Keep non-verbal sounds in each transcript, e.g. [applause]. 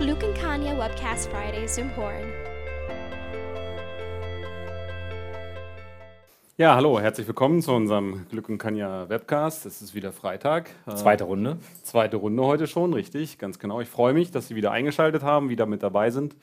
Luke and Kanya Webcast Fridays im Horn. Ja, hallo, herzlich willkommen zu unserem Glück und Kanya Webcast. Es ist wieder Freitag. Äh, zweite Runde. Zweite Runde heute schon, richtig, ganz genau. Ich freue mich, dass Sie wieder eingeschaltet haben, wieder mit dabei sind.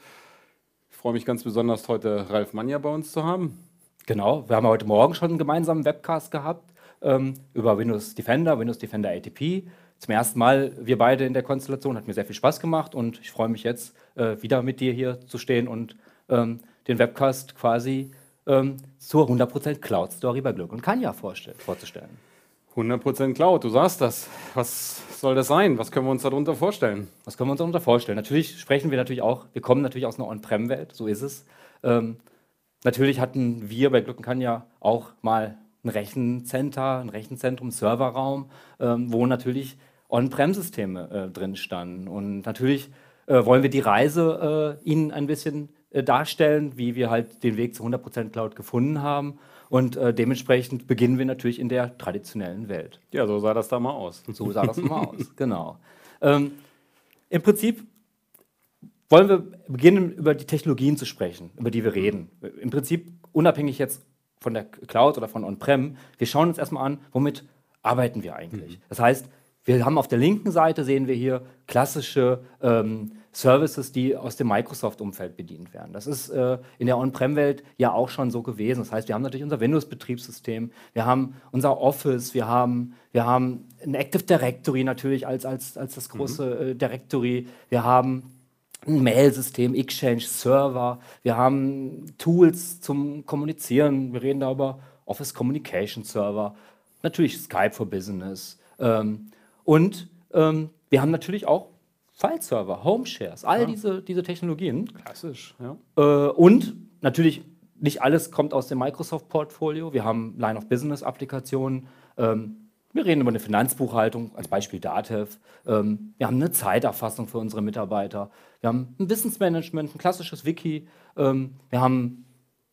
Ich freue mich ganz besonders, heute Ralf Manja bei uns zu haben. Genau, wir haben heute Morgen schon einen gemeinsamen Webcast gehabt ähm, über Windows Defender, Windows Defender ATP. Zum ersten Mal wir beide in der Konstellation, hat mir sehr viel Spaß gemacht und ich freue mich jetzt äh, wieder mit dir hier zu stehen und ähm, den Webcast quasi ähm, zur 100% Cloud Story bei Glück und Kanja vorzustellen. 100% Cloud, du sagst das. Was soll das sein? Was können wir uns darunter vorstellen? Was können wir uns darunter vorstellen? Natürlich sprechen wir natürlich auch, wir kommen natürlich aus einer On-Prem-Welt, so ist es. Ähm, natürlich hatten wir bei Glück und Kanja auch mal ein Rechencenter, ein Rechenzentrum, Serverraum, ähm, wo natürlich On-Prem-Systeme äh, drin standen. Und natürlich äh, wollen wir die Reise äh, Ihnen ein bisschen äh, darstellen, wie wir halt den Weg zu 100% Cloud gefunden haben. Und äh, dementsprechend beginnen wir natürlich in der traditionellen Welt. Ja, so sah das da mal aus. So sah das mal aus, [laughs] genau. Ähm, Im Prinzip wollen wir beginnen, über die Technologien zu sprechen, über die wir reden. Im Prinzip unabhängig jetzt von der Cloud oder von On-Prem. Wir schauen uns erstmal an, womit arbeiten wir eigentlich. Mhm. Das heißt, wir haben auf der linken Seite sehen wir hier klassische ähm, Services, die aus dem Microsoft-Umfeld bedient werden. Das ist äh, in der On-Prem-Welt ja auch schon so gewesen. Das heißt, wir haben natürlich unser Windows-Betriebssystem, wir haben unser Office, wir haben, wir haben ein Active Directory natürlich als, als, als das große mhm. äh, Directory, wir haben ein Mail-System, Exchange, Server, wir haben Tools zum Kommunizieren, wir reden da über Office Communication Server, natürlich Skype for Business ähm, und ähm, wir haben natürlich auch File-Server, Home-Shares, all ja. diese, diese Technologien. Klassisch, ja. Äh, und natürlich nicht alles kommt aus dem Microsoft-Portfolio. Wir haben Line-of-Business-Applikationen. Ähm, wir reden über eine Finanzbuchhaltung, als Beispiel Datev. Ähm, wir haben eine Zeiterfassung für unsere Mitarbeiter. Wir haben ein Wissensmanagement, ein klassisches Wiki. Ähm, wir haben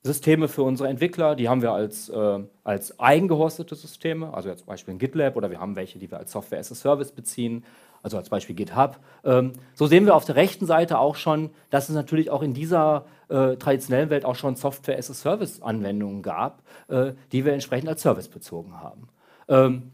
Systeme für unsere Entwickler, die haben wir als, äh, als eigengehostete Systeme, also zum Beispiel ein GitLab oder wir haben welche, die wir als Software as a Service beziehen, also als Beispiel GitHub. Ähm, so sehen wir auf der rechten Seite auch schon, dass es natürlich auch in dieser äh, traditionellen Welt auch schon Software as a Service Anwendungen gab, äh, die wir entsprechend als Service bezogen haben. Ähm,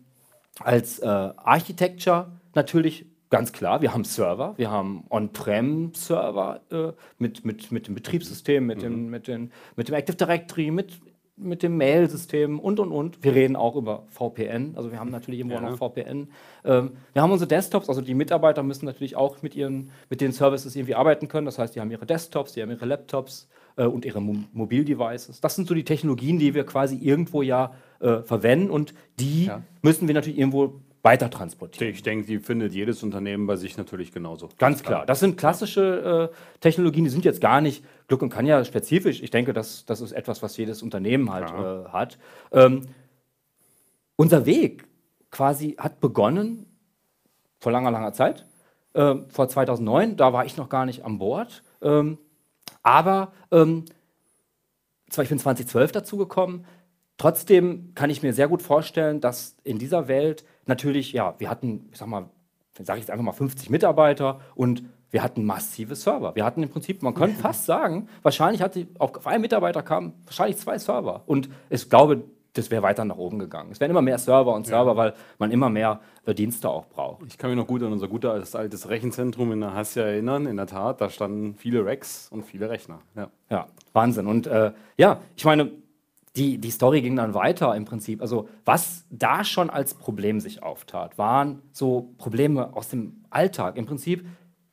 als äh, Architecture natürlich ganz klar, wir haben Server, wir haben On-Prem-Server äh, mit, mit, mit dem Betriebssystem, mit, mhm. dem, mit, den, mit dem Active Directory, mit, mit dem Mail-System und und und. Wir reden auch über VPN, also wir haben natürlich irgendwo ja. noch VPN. Ähm, wir haben unsere Desktops, also die Mitarbeiter müssen natürlich auch mit, ihren, mit den Services irgendwie arbeiten können. Das heißt, die haben ihre Desktops, die haben ihre Laptops äh, und ihre Mo Mobildevices. Das sind so die Technologien, die wir quasi irgendwo ja äh, verwenden und die ja. müssen wir natürlich irgendwo weiter transportieren. Ich denke, die findet jedes Unternehmen bei sich natürlich genauso. Ganz klar. Das sind klassische äh, Technologien, die sind jetzt gar nicht Glück und kann ja spezifisch. Ich denke, das, das ist etwas, was jedes Unternehmen halt ja. äh, hat. Ähm, unser Weg quasi hat begonnen vor langer, langer Zeit. Äh, vor 2009, da war ich noch gar nicht an Bord. Ähm, aber ähm, ich bin 2012 dazugekommen, Trotzdem kann ich mir sehr gut vorstellen, dass in dieser Welt natürlich, ja, wir hatten, ich sag mal, sage ich jetzt einfach mal 50 Mitarbeiter und wir hatten massive Server. Wir hatten im Prinzip, man könnte [laughs] fast sagen, wahrscheinlich hatte auf einen Mitarbeiter kamen wahrscheinlich zwei Server. Und ich glaube, das wäre weiter nach oben gegangen. Es werden immer mehr Server und Server, ja. weil man immer mehr äh, Dienste auch braucht. Ich kann mich noch gut an unser gutes altes Rechenzentrum in der Hassia erinnern. In der Tat, da standen viele Racks und viele Rechner. Ja, ja Wahnsinn. Und äh, ja, ich meine, die, die Story ging dann weiter im Prinzip. Also was da schon als Problem sich auftat, waren so Probleme aus dem Alltag. Im Prinzip,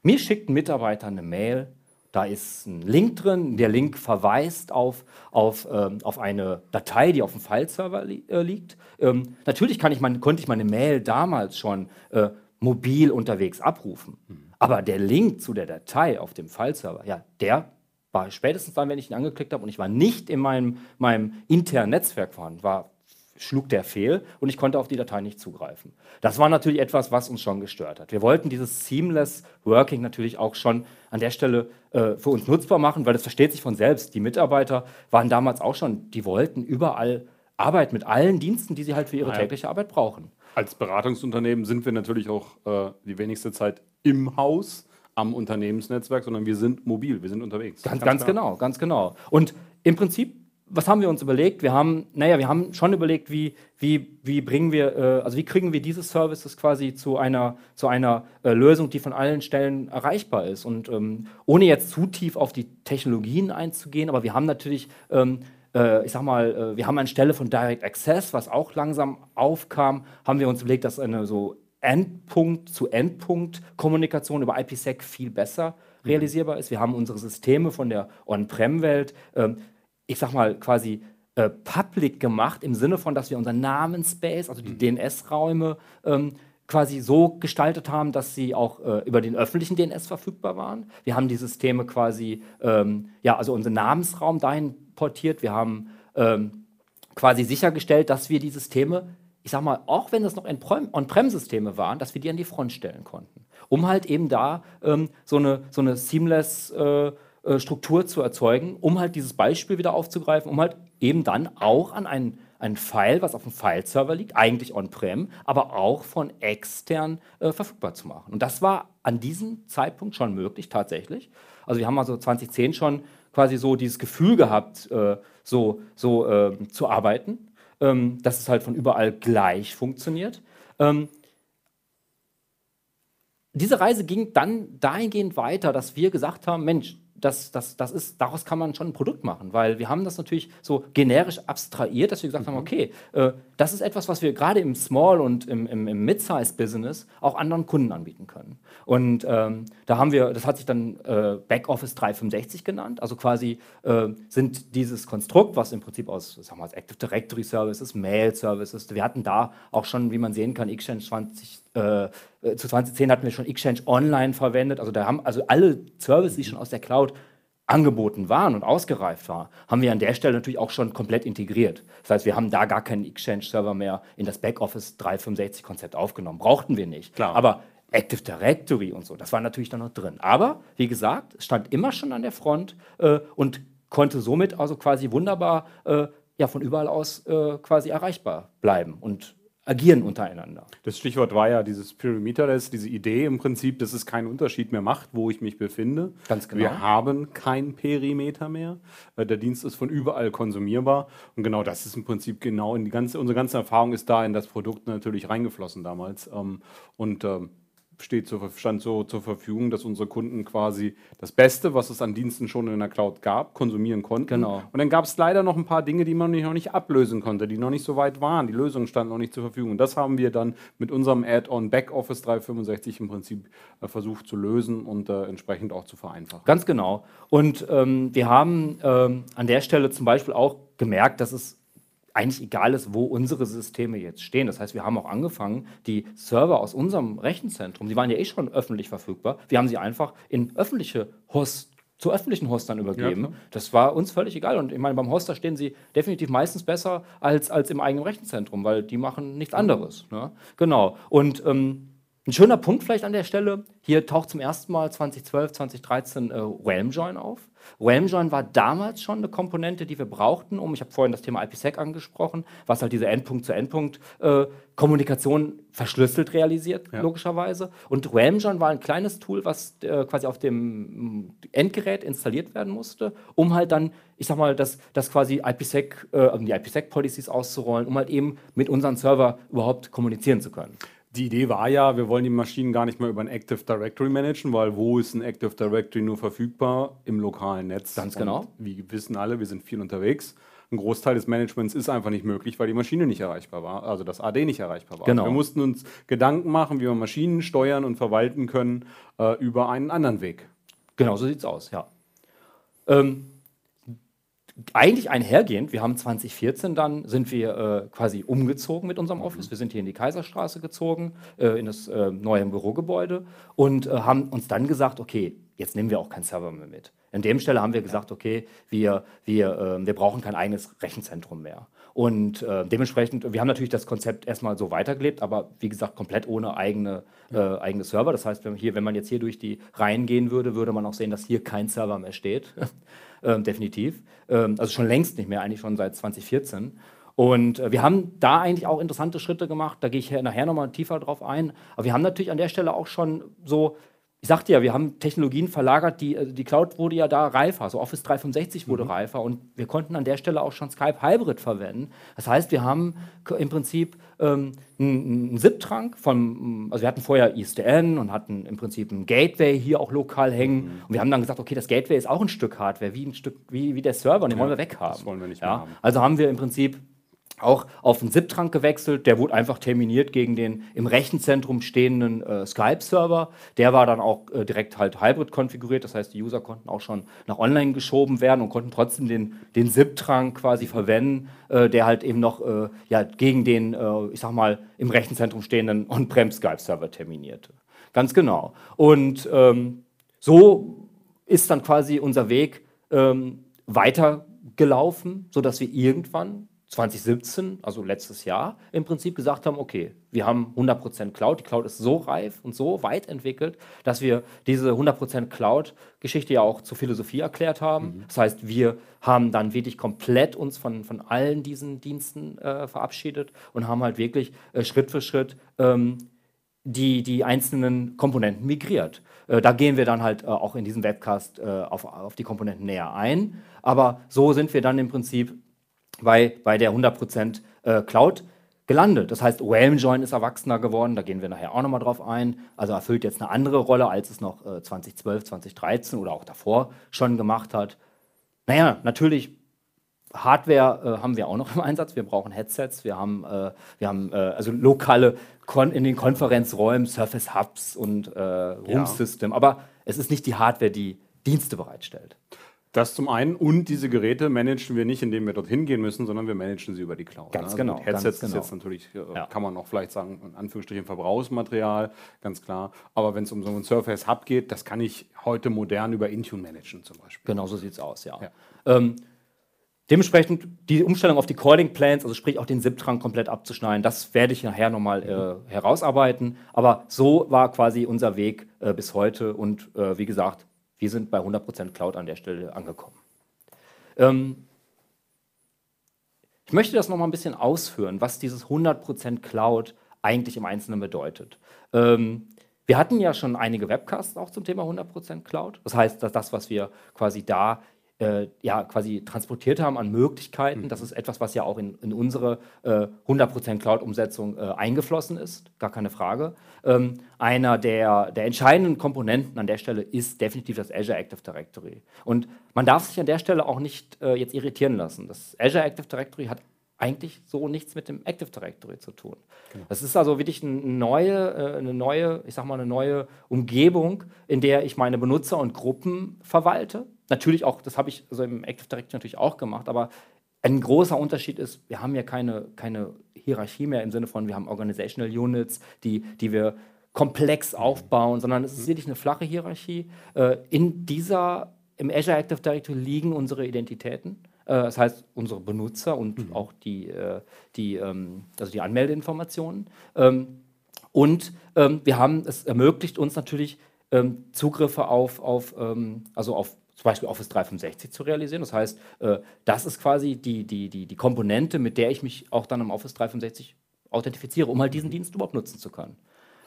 mir schickt ein Mitarbeiter eine Mail, da ist ein Link drin, der Link verweist auf, auf, ähm, auf eine Datei, die auf dem Fileserver li äh, liegt. Ähm, natürlich kann ich mein, konnte ich meine Mail damals schon äh, mobil unterwegs abrufen. Mhm. Aber der Link zu der Datei auf dem Fileserver, ja, der war spätestens dann, wenn ich ihn angeklickt habe und ich war nicht in meinem, meinem internen Netzwerk vorhanden, war, schlug der fehl und ich konnte auf die Datei nicht zugreifen. Das war natürlich etwas, was uns schon gestört hat. Wir wollten dieses Seamless Working natürlich auch schon an der Stelle äh, für uns nutzbar machen, weil das versteht sich von selbst. Die Mitarbeiter waren damals auch schon, die wollten überall Arbeit mit allen Diensten, die sie halt für ihre tägliche Arbeit brauchen. Als Beratungsunternehmen sind wir natürlich auch äh, die wenigste Zeit im Haus am Unternehmensnetzwerk, sondern wir sind mobil, wir sind unterwegs. Ganz, ganz, ganz genau, ganz genau. Und im Prinzip was haben wir uns überlegt? Wir haben, naja, wir haben schon überlegt, wie, wie, wie bringen wir, äh, also wie kriegen wir diese Services quasi zu einer, zu einer äh, Lösung, die von allen Stellen erreichbar ist. Und ähm, ohne jetzt zu tief auf die Technologien einzugehen, aber wir haben natürlich, ähm, äh, ich sag mal, äh, wir haben anstelle von Direct Access, was auch langsam aufkam, haben wir uns überlegt, dass eine so Endpunkt zu Endpunkt Kommunikation über IPsec viel besser mhm. realisierbar ist. Wir haben unsere Systeme von der On-Prem-Welt ähm, ich sag mal, quasi äh, public gemacht, im Sinne von, dass wir unseren Namenspace, also die mhm. DNS-Räume, ähm, quasi so gestaltet haben, dass sie auch äh, über den öffentlichen DNS verfügbar waren. Wir haben die Systeme quasi, ähm, ja, also unseren Namensraum dahin portiert. Wir haben ähm, quasi sichergestellt, dass wir die Systeme, ich sag mal, auch wenn das noch On-Prem-Systeme waren, dass wir die an die Front stellen konnten, um halt eben da ähm, so, eine, so eine seamless äh, äh, Struktur zu erzeugen, um halt dieses Beispiel wieder aufzugreifen, um halt eben dann auch an einen, einen File, was auf dem File-Server liegt, eigentlich on-prem, aber auch von extern äh, verfügbar zu machen. Und das war an diesem Zeitpunkt schon möglich, tatsächlich. Also wir haben also 2010 schon quasi so dieses Gefühl gehabt, äh, so, so äh, zu arbeiten, ähm, dass es halt von überall gleich funktioniert. Ähm, diese Reise ging dann dahingehend weiter, dass wir gesagt haben, Mensch, das, das, das ist, daraus kann man schon ein Produkt machen, weil wir haben das natürlich so generisch abstrahiert, dass wir gesagt mhm. haben, okay, äh, das ist etwas, was wir gerade im Small- und im, im, im Mid-Size-Business auch anderen Kunden anbieten können. Und ähm, da haben wir, das hat sich dann äh, Backoffice 365 genannt, also quasi äh, sind dieses Konstrukt, was im Prinzip aus, sagen wir, Active Directory Services, Mail Services, wir hatten da auch schon, wie man sehen kann, Exchange 20 äh, zu 2010 hatten wir schon Exchange Online verwendet. Also da haben also alle Services, die schon aus der Cloud angeboten waren und ausgereift waren, haben wir an der Stelle natürlich auch schon komplett integriert. Das heißt, wir haben da gar keinen Exchange-Server mehr in das Backoffice 365-Konzept aufgenommen. Brauchten wir nicht. Klar. Aber Active Directory und so, das war natürlich dann noch drin. Aber wie gesagt, es stand immer schon an der Front äh, und konnte somit also quasi wunderbar äh, ja, von überall aus äh, quasi erreichbar bleiben. Und agieren untereinander. Das Stichwort war ja dieses Perimeterless, diese Idee im Prinzip, dass es keinen Unterschied mehr macht, wo ich mich befinde. Ganz genau. Wir haben kein Perimeter mehr. Äh, der Dienst ist von überall konsumierbar. Und genau das ist im Prinzip genau in die ganze, unsere ganze Erfahrung ist da in das Produkt natürlich reingeflossen damals. Ähm, und ähm, steht zur, stand so zur Verfügung, dass unsere Kunden quasi das Beste, was es an Diensten schon in der Cloud gab, konsumieren konnten. Genau. Und dann gab es leider noch ein paar Dinge, die man noch nicht ablösen konnte, die noch nicht so weit waren. Die Lösungen standen noch nicht zur Verfügung. Und das haben wir dann mit unserem Add-on Backoffice 365 im Prinzip äh, versucht zu lösen und äh, entsprechend auch zu vereinfachen. Ganz genau. Und ähm, wir haben ähm, an der Stelle zum Beispiel auch gemerkt, dass es eigentlich egal ist, wo unsere Systeme jetzt stehen. Das heißt, wir haben auch angefangen, die Server aus unserem Rechenzentrum, die waren ja eh schon öffentlich verfügbar, wir haben sie einfach in öffentliche Host zu öffentlichen Hostern übergeben. Ja, das war uns völlig egal. Und ich meine, beim Hoster stehen sie definitiv meistens besser als, als im eigenen Rechenzentrum, weil die machen nichts anderes. Ne? Genau. Und ähm, ein schöner Punkt vielleicht an der Stelle, hier taucht zum ersten Mal 2012, 2013 äh, Realmjoin auf. Realmjoin war damals schon eine Komponente, die wir brauchten, um, ich habe vorhin das Thema IPsec angesprochen, was halt diese Endpunkt-zu-Endpunkt-Kommunikation äh, verschlüsselt realisiert, ja. logischerweise. Und Realmjoin war ein kleines Tool, was äh, quasi auf dem Endgerät installiert werden musste, um halt dann, ich sag mal, das, das quasi IPsec, äh, die IPsec-Policies auszurollen, um halt eben mit unserem Server überhaupt kommunizieren zu können. Die Idee war ja, wir wollen die Maschinen gar nicht mehr über ein Active Directory managen, weil wo ist ein Active Directory nur verfügbar? Im lokalen Netz. Ganz genau. Und wie wissen alle, wir sind viel unterwegs. Ein Großteil des Managements ist einfach nicht möglich, weil die Maschine nicht erreichbar war, also das AD nicht erreichbar war. Genau. Wir mussten uns Gedanken machen, wie wir Maschinen steuern und verwalten können äh, über einen anderen Weg. Genau, so sieht es aus, ja. Ähm, eigentlich einhergehend, wir haben 2014 dann, sind wir äh, quasi umgezogen mit unserem Office. Wir sind hier in die Kaiserstraße gezogen, äh, in das äh, neue Bürogebäude und äh, haben uns dann gesagt, okay, jetzt nehmen wir auch keinen Server mehr mit. An dem Stelle haben wir gesagt, okay, wir, wir, äh, wir brauchen kein eigenes Rechenzentrum mehr. Und äh, dementsprechend, wir haben natürlich das Konzept erstmal so weitergelebt, aber wie gesagt, komplett ohne eigene, äh, eigene Server. Das heißt, wenn, hier, wenn man jetzt hier durch die Reihen gehen würde, würde man auch sehen, dass hier kein Server mehr steht. [laughs] ähm, definitiv. Ähm, also schon längst nicht mehr, eigentlich schon seit 2014. Und äh, wir haben da eigentlich auch interessante Schritte gemacht. Da gehe ich nachher nochmal tiefer drauf ein. Aber wir haben natürlich an der Stelle auch schon so, ich sagte ja, wir haben Technologien verlagert, die, also die Cloud wurde ja da reifer, also Office 365 wurde mhm. reifer und wir konnten an der Stelle auch schon Skype Hybrid verwenden. Das heißt, wir haben im Prinzip ähm, einen, SIP-Trunk von, also wir hatten vorher ISDN und hatten im Prinzip ein Gateway hier auch lokal hängen mhm. und wir haben dann gesagt, okay, das Gateway ist auch ein Stück Hardware, wie ein Stück, wie, wie der Server, und den ja, wollen wir weghaben. Das wollen wir nicht ja? haben. Also haben wir im Prinzip auch auf einen SIP-Trank gewechselt. Der wurde einfach terminiert gegen den im Rechenzentrum stehenden äh, Skype-Server. Der war dann auch äh, direkt halt Hybrid konfiguriert. Das heißt, die User konnten auch schon nach online geschoben werden und konnten trotzdem den, den SIP-Trank quasi verwenden, äh, der halt eben noch äh, ja, gegen den, äh, ich sag mal, im Rechenzentrum stehenden On-Prem Skype-Server terminierte. Ganz genau. Und ähm, so ist dann quasi unser Weg ähm, weitergelaufen, sodass wir irgendwann 2017, also letztes Jahr, im Prinzip gesagt haben, okay, wir haben 100% Cloud. Die Cloud ist so reif und so weit entwickelt, dass wir diese 100% Cloud-Geschichte ja auch zur Philosophie erklärt haben. Mhm. Das heißt, wir haben dann wirklich komplett uns von, von allen diesen Diensten äh, verabschiedet und haben halt wirklich äh, Schritt für Schritt ähm, die, die einzelnen Komponenten migriert. Äh, da gehen wir dann halt äh, auch in diesem Webcast äh, auf, auf die Komponenten näher ein. Aber so sind wir dann im Prinzip bei, bei der 100% äh, Cloud gelandet. Das heißt, Realm ist erwachsener geworden, da gehen wir nachher auch nochmal drauf ein. Also erfüllt jetzt eine andere Rolle, als es noch äh, 2012, 2013 oder auch davor schon gemacht hat. Naja, natürlich, Hardware äh, haben wir auch noch im Einsatz. Wir brauchen Headsets, wir haben, äh, wir haben äh, also lokale Kon in den Konferenzräumen Surface Hubs und äh, Room ja. System. Aber es ist nicht die Hardware, die Dienste bereitstellt. Das zum einen. Und diese Geräte managen wir nicht, indem wir dorthin gehen müssen, sondern wir managen sie über die Cloud. Ganz ne? genau. Headsets ganz genau. ist jetzt natürlich, äh, ja. kann man auch vielleicht sagen, in Anführungsstrichen Verbrauchsmaterial, ganz klar. Aber wenn es um so einen Surface Hub geht, das kann ich heute modern über Intune managen zum Beispiel. Genau so sieht es aus, ja. ja. Ähm, dementsprechend die Umstellung auf die Calling Plans, also sprich auch den SIP-Trank komplett abzuschneiden, das werde ich nachher nochmal äh, herausarbeiten. Aber so war quasi unser Weg äh, bis heute und äh, wie gesagt, wir sind bei 100% Cloud an der Stelle angekommen. Ähm, ich möchte das noch mal ein bisschen ausführen, was dieses 100% Cloud eigentlich im Einzelnen bedeutet. Ähm, wir hatten ja schon einige Webcasts auch zum Thema 100% Cloud. Das heißt, dass das, was wir quasi da äh, ja, quasi transportiert haben an Möglichkeiten. Mhm. Das ist etwas, was ja auch in, in unsere äh, 100% Cloud-Umsetzung äh, eingeflossen ist, gar keine Frage. Ähm, einer der, der entscheidenden Komponenten an der Stelle ist definitiv das Azure Active Directory. Und man darf sich an der Stelle auch nicht äh, jetzt irritieren lassen. Das Azure Active Directory hat eigentlich so nichts mit dem Active Directory zu tun. Genau. Das ist also wirklich eine neue, äh, eine neue, ich sag mal, eine neue Umgebung, in der ich meine Benutzer und Gruppen verwalte natürlich auch, das habe ich also im Active Directory natürlich auch gemacht, aber ein großer Unterschied ist, wir haben ja keine, keine Hierarchie mehr im Sinne von, wir haben Organizational Units, die, die wir komplex aufbauen, sondern es ist wirklich eine flache Hierarchie. Äh, in dieser, im Azure Active Directory liegen unsere Identitäten. Äh, das heißt, unsere Benutzer und mhm. auch die, äh, die, ähm, also die Anmeldeinformationen. Ähm, und ähm, wir haben, es ermöglicht uns natürlich Zugriffe auf, auf, also auf zum Beispiel Office 365 zu realisieren. Das heißt, äh, das ist quasi die, die, die, die Komponente, mit der ich mich auch dann im Office 365 authentifiziere, um halt diesen Dienst überhaupt nutzen zu können.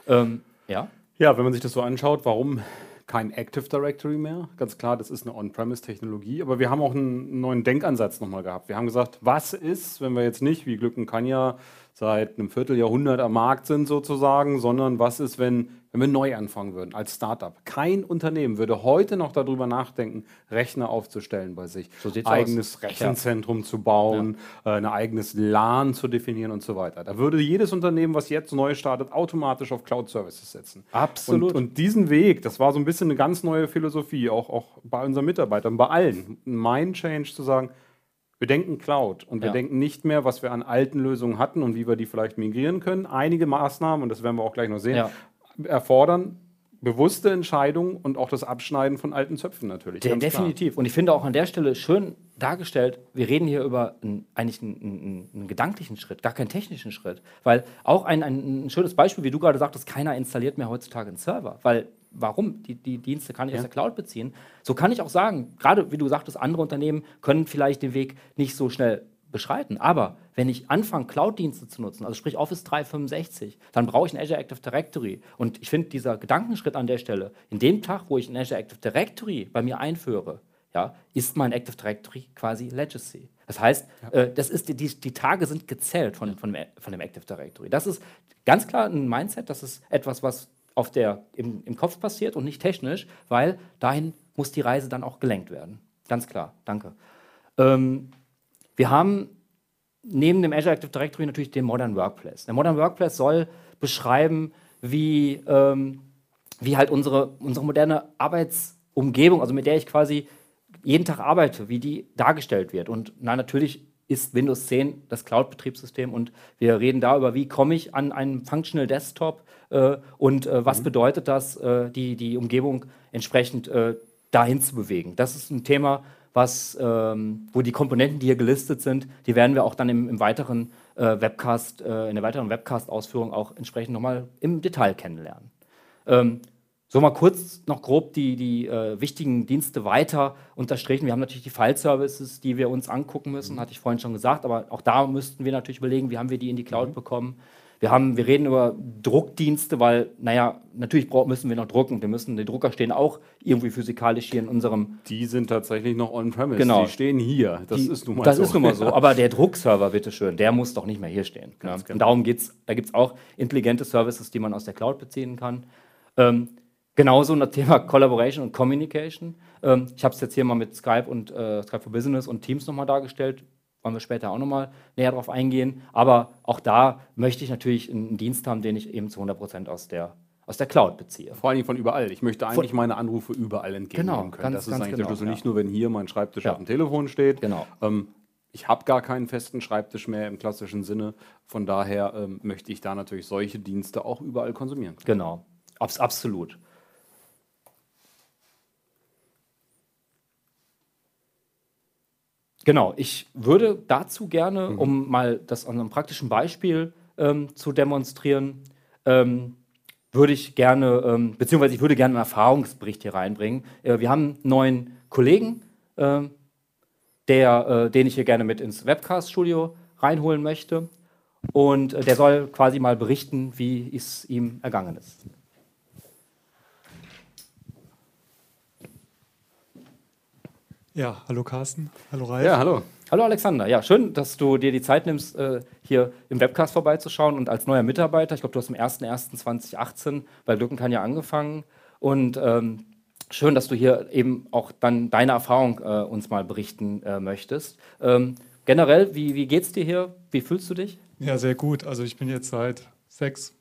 Ähm, ja? Ja, wenn man sich das so anschaut, warum kein Active Directory mehr? Ganz klar, das ist eine On-Premise-Technologie, aber wir haben auch einen neuen Denkansatz nochmal gehabt. Wir haben gesagt, was ist, wenn wir jetzt nicht, wie Glück und Kanja, seit einem Vierteljahrhundert am Markt sind sozusagen, sondern was ist, wenn, wenn wir neu anfangen würden als Startup? Kein Unternehmen würde heute noch darüber nachdenken, Rechner aufzustellen bei sich, so eigenes aus. Rechenzentrum ja. zu bauen, ja. äh, ein eigenes LAN zu definieren und so weiter. Da würde jedes Unternehmen, was jetzt neu startet, automatisch auf Cloud Services setzen. Absolut. Und, und diesen Weg, das war so ein bisschen eine ganz neue Philosophie, auch, auch bei unseren Mitarbeitern, bei allen, ein Mind Change zu sagen, wir denken Cloud und wir ja. denken nicht mehr, was wir an alten Lösungen hatten und wie wir die vielleicht migrieren können. Einige Maßnahmen, und das werden wir auch gleich noch sehen, ja. erfordern bewusste Entscheidungen und auch das Abschneiden von alten Zöpfen natürlich. De definitiv. Klar. Und ich finde auch an der Stelle schön dargestellt, wir reden hier über einen, eigentlich einen, einen, gedanklichen Schritt, gar keinen technischen Schritt. Weil auch ein, ein, schönes Beispiel, wie du gerade sagtest, keiner installiert mehr heutzutage einen Server. Weil warum? Die, die Dienste kann ich ja. aus der Cloud beziehen. So kann ich auch sagen, gerade wie du sagtest, andere Unternehmen können vielleicht den Weg nicht so schnell beschreiten. Aber wenn ich anfange, Cloud-Dienste zu nutzen, also sprich Office 365, dann brauche ich ein Azure Active Directory. Und ich finde dieser Gedankenschritt an der Stelle, in dem Tag, wo ich ein Azure Active Directory bei mir einführe, ja, ist mein Active Directory quasi Legacy. Das heißt, ja. äh, das ist die, die, die, Tage sind gezählt von, von, von dem Active Directory. Das ist ganz klar ein Mindset, das ist etwas, was auf der, im, im Kopf passiert und nicht technisch, weil dahin muss die Reise dann auch gelenkt werden. Ganz klar, danke. Ähm, wir haben neben dem Azure Active Directory natürlich den Modern Workplace. Der Modern Workplace soll beschreiben, wie, ähm, wie halt unsere, unsere moderne Arbeitsumgebung, also mit der ich quasi jeden Tag arbeite, wie die dargestellt wird. Und na, natürlich ist Windows 10 das Cloud-Betriebssystem und wir reden darüber, wie komme ich an einen Functional Desktop äh, und äh, was mhm. bedeutet das, äh, die, die Umgebung entsprechend äh, dahin zu bewegen. Das ist ein Thema, was, ähm, wo die Komponenten, die hier gelistet sind, die werden wir auch dann im, im weiteren äh, Webcast, äh, in der weiteren Webcast-Ausführung auch entsprechend nochmal im Detail kennenlernen. Ähm, so mal kurz noch grob die, die äh, wichtigen Dienste weiter unterstrichen. Wir haben natürlich die File-Services, die wir uns angucken müssen, mhm. hatte ich vorhin schon gesagt, aber auch da müssten wir natürlich überlegen, wie haben wir die in die Cloud mhm. bekommen. Wir, haben, wir reden über Druckdienste, weil, naja, natürlich müssen wir noch drucken. Wir müssen, die Drucker stehen auch irgendwie physikalisch hier in unserem. Die sind tatsächlich noch on-premise. Genau. Die stehen hier. Das die, ist nun mal das so. Das ist nun mal so. Aber der Druckserver, bitteschön, der muss doch nicht mehr hier stehen. Ja. Genau. Und darum geht es. Da gibt es auch intelligente Services, die man aus der Cloud beziehen kann. Ähm, genauso das Thema [laughs] Collaboration und Communication. Ähm, ich habe es jetzt hier mal mit Skype und äh, Skype for Business und Teams nochmal dargestellt wollen wir später auch nochmal näher darauf eingehen. Aber auch da möchte ich natürlich einen Dienst haben, den ich eben zu 100 Prozent aus der, aus der Cloud beziehe. Vor allem von überall. Ich möchte eigentlich von, meine Anrufe überall entgegennehmen genau, können. Ganz, das ist ganz eigentlich genau, der Schlüssel. Ja. Nicht nur, wenn hier mein Schreibtisch ja. auf dem Telefon steht. Genau. Ähm, ich habe gar keinen festen Schreibtisch mehr im klassischen Sinne. Von daher ähm, möchte ich da natürlich solche Dienste auch überall konsumieren. Können. Genau, Abs absolut. Genau, ich würde dazu gerne, mhm. um mal das an einem praktischen Beispiel ähm, zu demonstrieren, ähm, würde ich gerne, ähm, beziehungsweise ich würde gerne einen Erfahrungsbericht hier reinbringen. Äh, wir haben einen neuen Kollegen, äh, der, äh, den ich hier gerne mit ins Webcast-Studio reinholen möchte. Und äh, der soll quasi mal berichten, wie es ihm ergangen ist. Ja, hallo Carsten, hallo Ralf. Ja, hallo. Hallo Alexander. Ja, schön, dass du dir die Zeit nimmst, äh, hier im Webcast vorbeizuschauen und als neuer Mitarbeiter. Ich glaube, du hast am 01.01.2018 bei Glücken ja angefangen und ähm, schön, dass du hier eben auch dann deine Erfahrung äh, uns mal berichten äh, möchtest. Ähm, generell, wie, wie geht's dir hier? Wie fühlst du dich? Ja, sehr gut. Also ich bin jetzt seit sechs,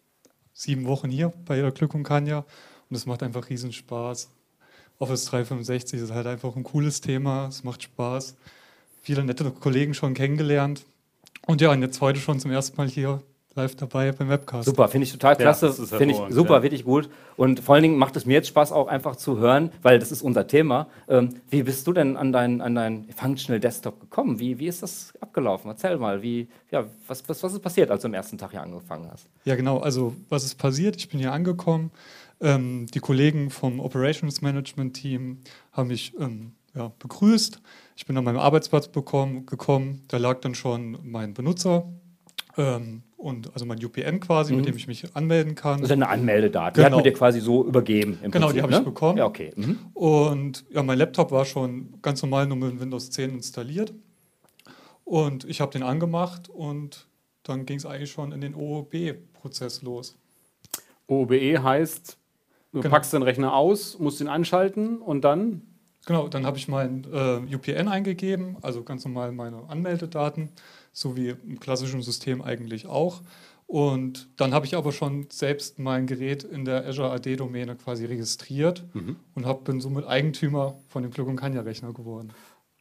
sieben Wochen hier bei Glück und Kanja und es macht einfach riesen Spaß. Office 365 ist halt einfach ein cooles Thema, es macht Spaß. Viele nette Kollegen schon kennengelernt. Und ja, und jetzt heute schon zum ersten Mal hier live dabei beim Webcast. Super, finde ich total klasse. Ja, finde ich super, ja. wirklich gut. Und vor allen Dingen macht es mir jetzt Spaß, auch einfach zu hören, weil das ist unser Thema. Ähm, wie bist du denn an deinen an dein Functional Desktop gekommen? Wie, wie ist das abgelaufen? Erzähl mal, wie, ja, was, was, was ist passiert, als du am ersten Tag hier angefangen hast? Ja, genau. Also, was ist passiert? Ich bin hier angekommen. Ähm, die Kollegen vom Operations Management Team haben mich ähm, ja, begrüßt. Ich bin an meinem Arbeitsplatz bekommen, gekommen. Da lag dann schon mein Benutzer ähm, und also mein UPN quasi, mhm. mit dem ich mich anmelden kann. Das ist eine Anmeldedaten. Genau. Die hat mir dir quasi so übergeben. genau, Prinzip, die habe ne? ich bekommen. Ja, okay. Mhm. Und ja, mein Laptop war schon ganz normal nur mit Windows 10 installiert. Und ich habe den angemacht und dann ging es eigentlich schon in den OOB-Prozess los. OOBE heißt Du genau. packst den Rechner aus, musst ihn anschalten und dann? Genau, dann habe ich mein äh, UPN eingegeben, also ganz normal meine Anmeldedaten, so wie im klassischen System eigentlich auch. Und dann habe ich aber schon selbst mein Gerät in der Azure AD-Domäne quasi registriert mhm. und hab, bin somit Eigentümer von dem Plug Kanya-Rechner geworden.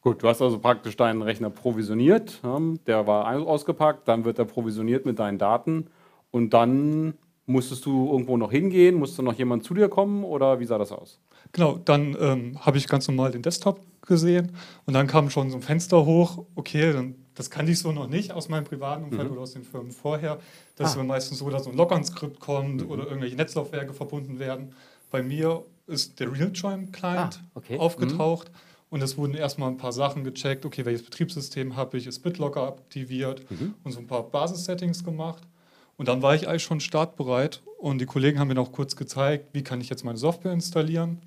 Gut, du hast also praktisch deinen Rechner provisioniert, der war ausgepackt, dann wird er provisioniert mit deinen Daten und dann Musstest du irgendwo noch hingehen? Musste noch jemand zu dir kommen oder wie sah das aus? Genau, dann ähm, habe ich ganz normal den Desktop gesehen und dann kam schon so ein Fenster hoch. Okay, dann, das kannte ich so noch nicht aus meinem privaten Umfeld mhm. oder aus den Firmen vorher. Das ah. ist meistens so, dass so ein Lockern-Skript kommt mhm. oder irgendwelche Netzlaufwerke verbunden werden. Bei mir ist der Realtime-Client ah, okay. aufgetaucht. Mhm. Und es wurden erstmal ein paar Sachen gecheckt. Okay, welches Betriebssystem habe ich? Ist BitLocker aktiviert? Und so ein paar Basissettings gemacht. Und dann war ich eigentlich schon startbereit. Und die Kollegen haben mir noch kurz gezeigt, wie kann ich jetzt meine Software installieren.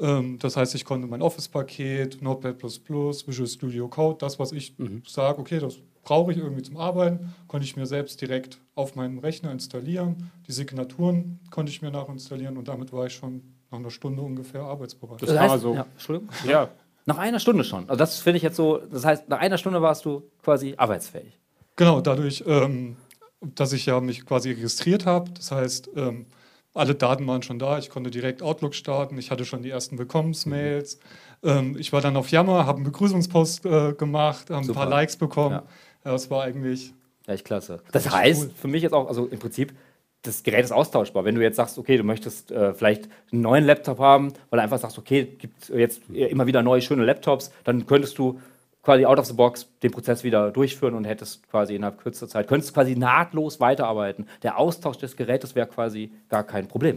Ähm, das heißt, ich konnte mein Office-Paket, Notepad++, Visual Studio Code, das, was ich sage, okay, das brauche ich irgendwie zum Arbeiten, konnte ich mir selbst direkt auf meinem Rechner installieren. Die Signaturen konnte ich mir nachinstallieren und damit war ich schon nach einer Stunde ungefähr arbeitsbereit. Das war so. ja, Entschuldigung. Ja, Nach einer Stunde schon. Also das finde ich jetzt so, das heißt, nach einer Stunde warst du quasi arbeitsfähig. Genau, dadurch, ähm, dass ich ja mich quasi registriert habe. Das heißt, ähm, alle Daten waren schon da. Ich konnte direkt Outlook starten. Ich hatte schon die ersten Willkommensmails. Ähm, ich war dann auf Jammer, habe einen Begrüßungspost äh, gemacht, habe ein paar Likes bekommen. Ja. Ja. das war eigentlich echt klasse. Das heißt cool. für mich jetzt auch, also im Prinzip, das Gerät ist austauschbar. Wenn du jetzt sagst, okay, du möchtest äh, vielleicht einen neuen Laptop haben, weil du einfach sagst, okay, gibt jetzt immer wieder neue schöne Laptops, dann könntest du quasi out of the box den Prozess wieder durchführen und hättest quasi innerhalb kürzester Zeit, könntest quasi nahtlos weiterarbeiten. Der Austausch des Gerätes wäre quasi gar kein Problem.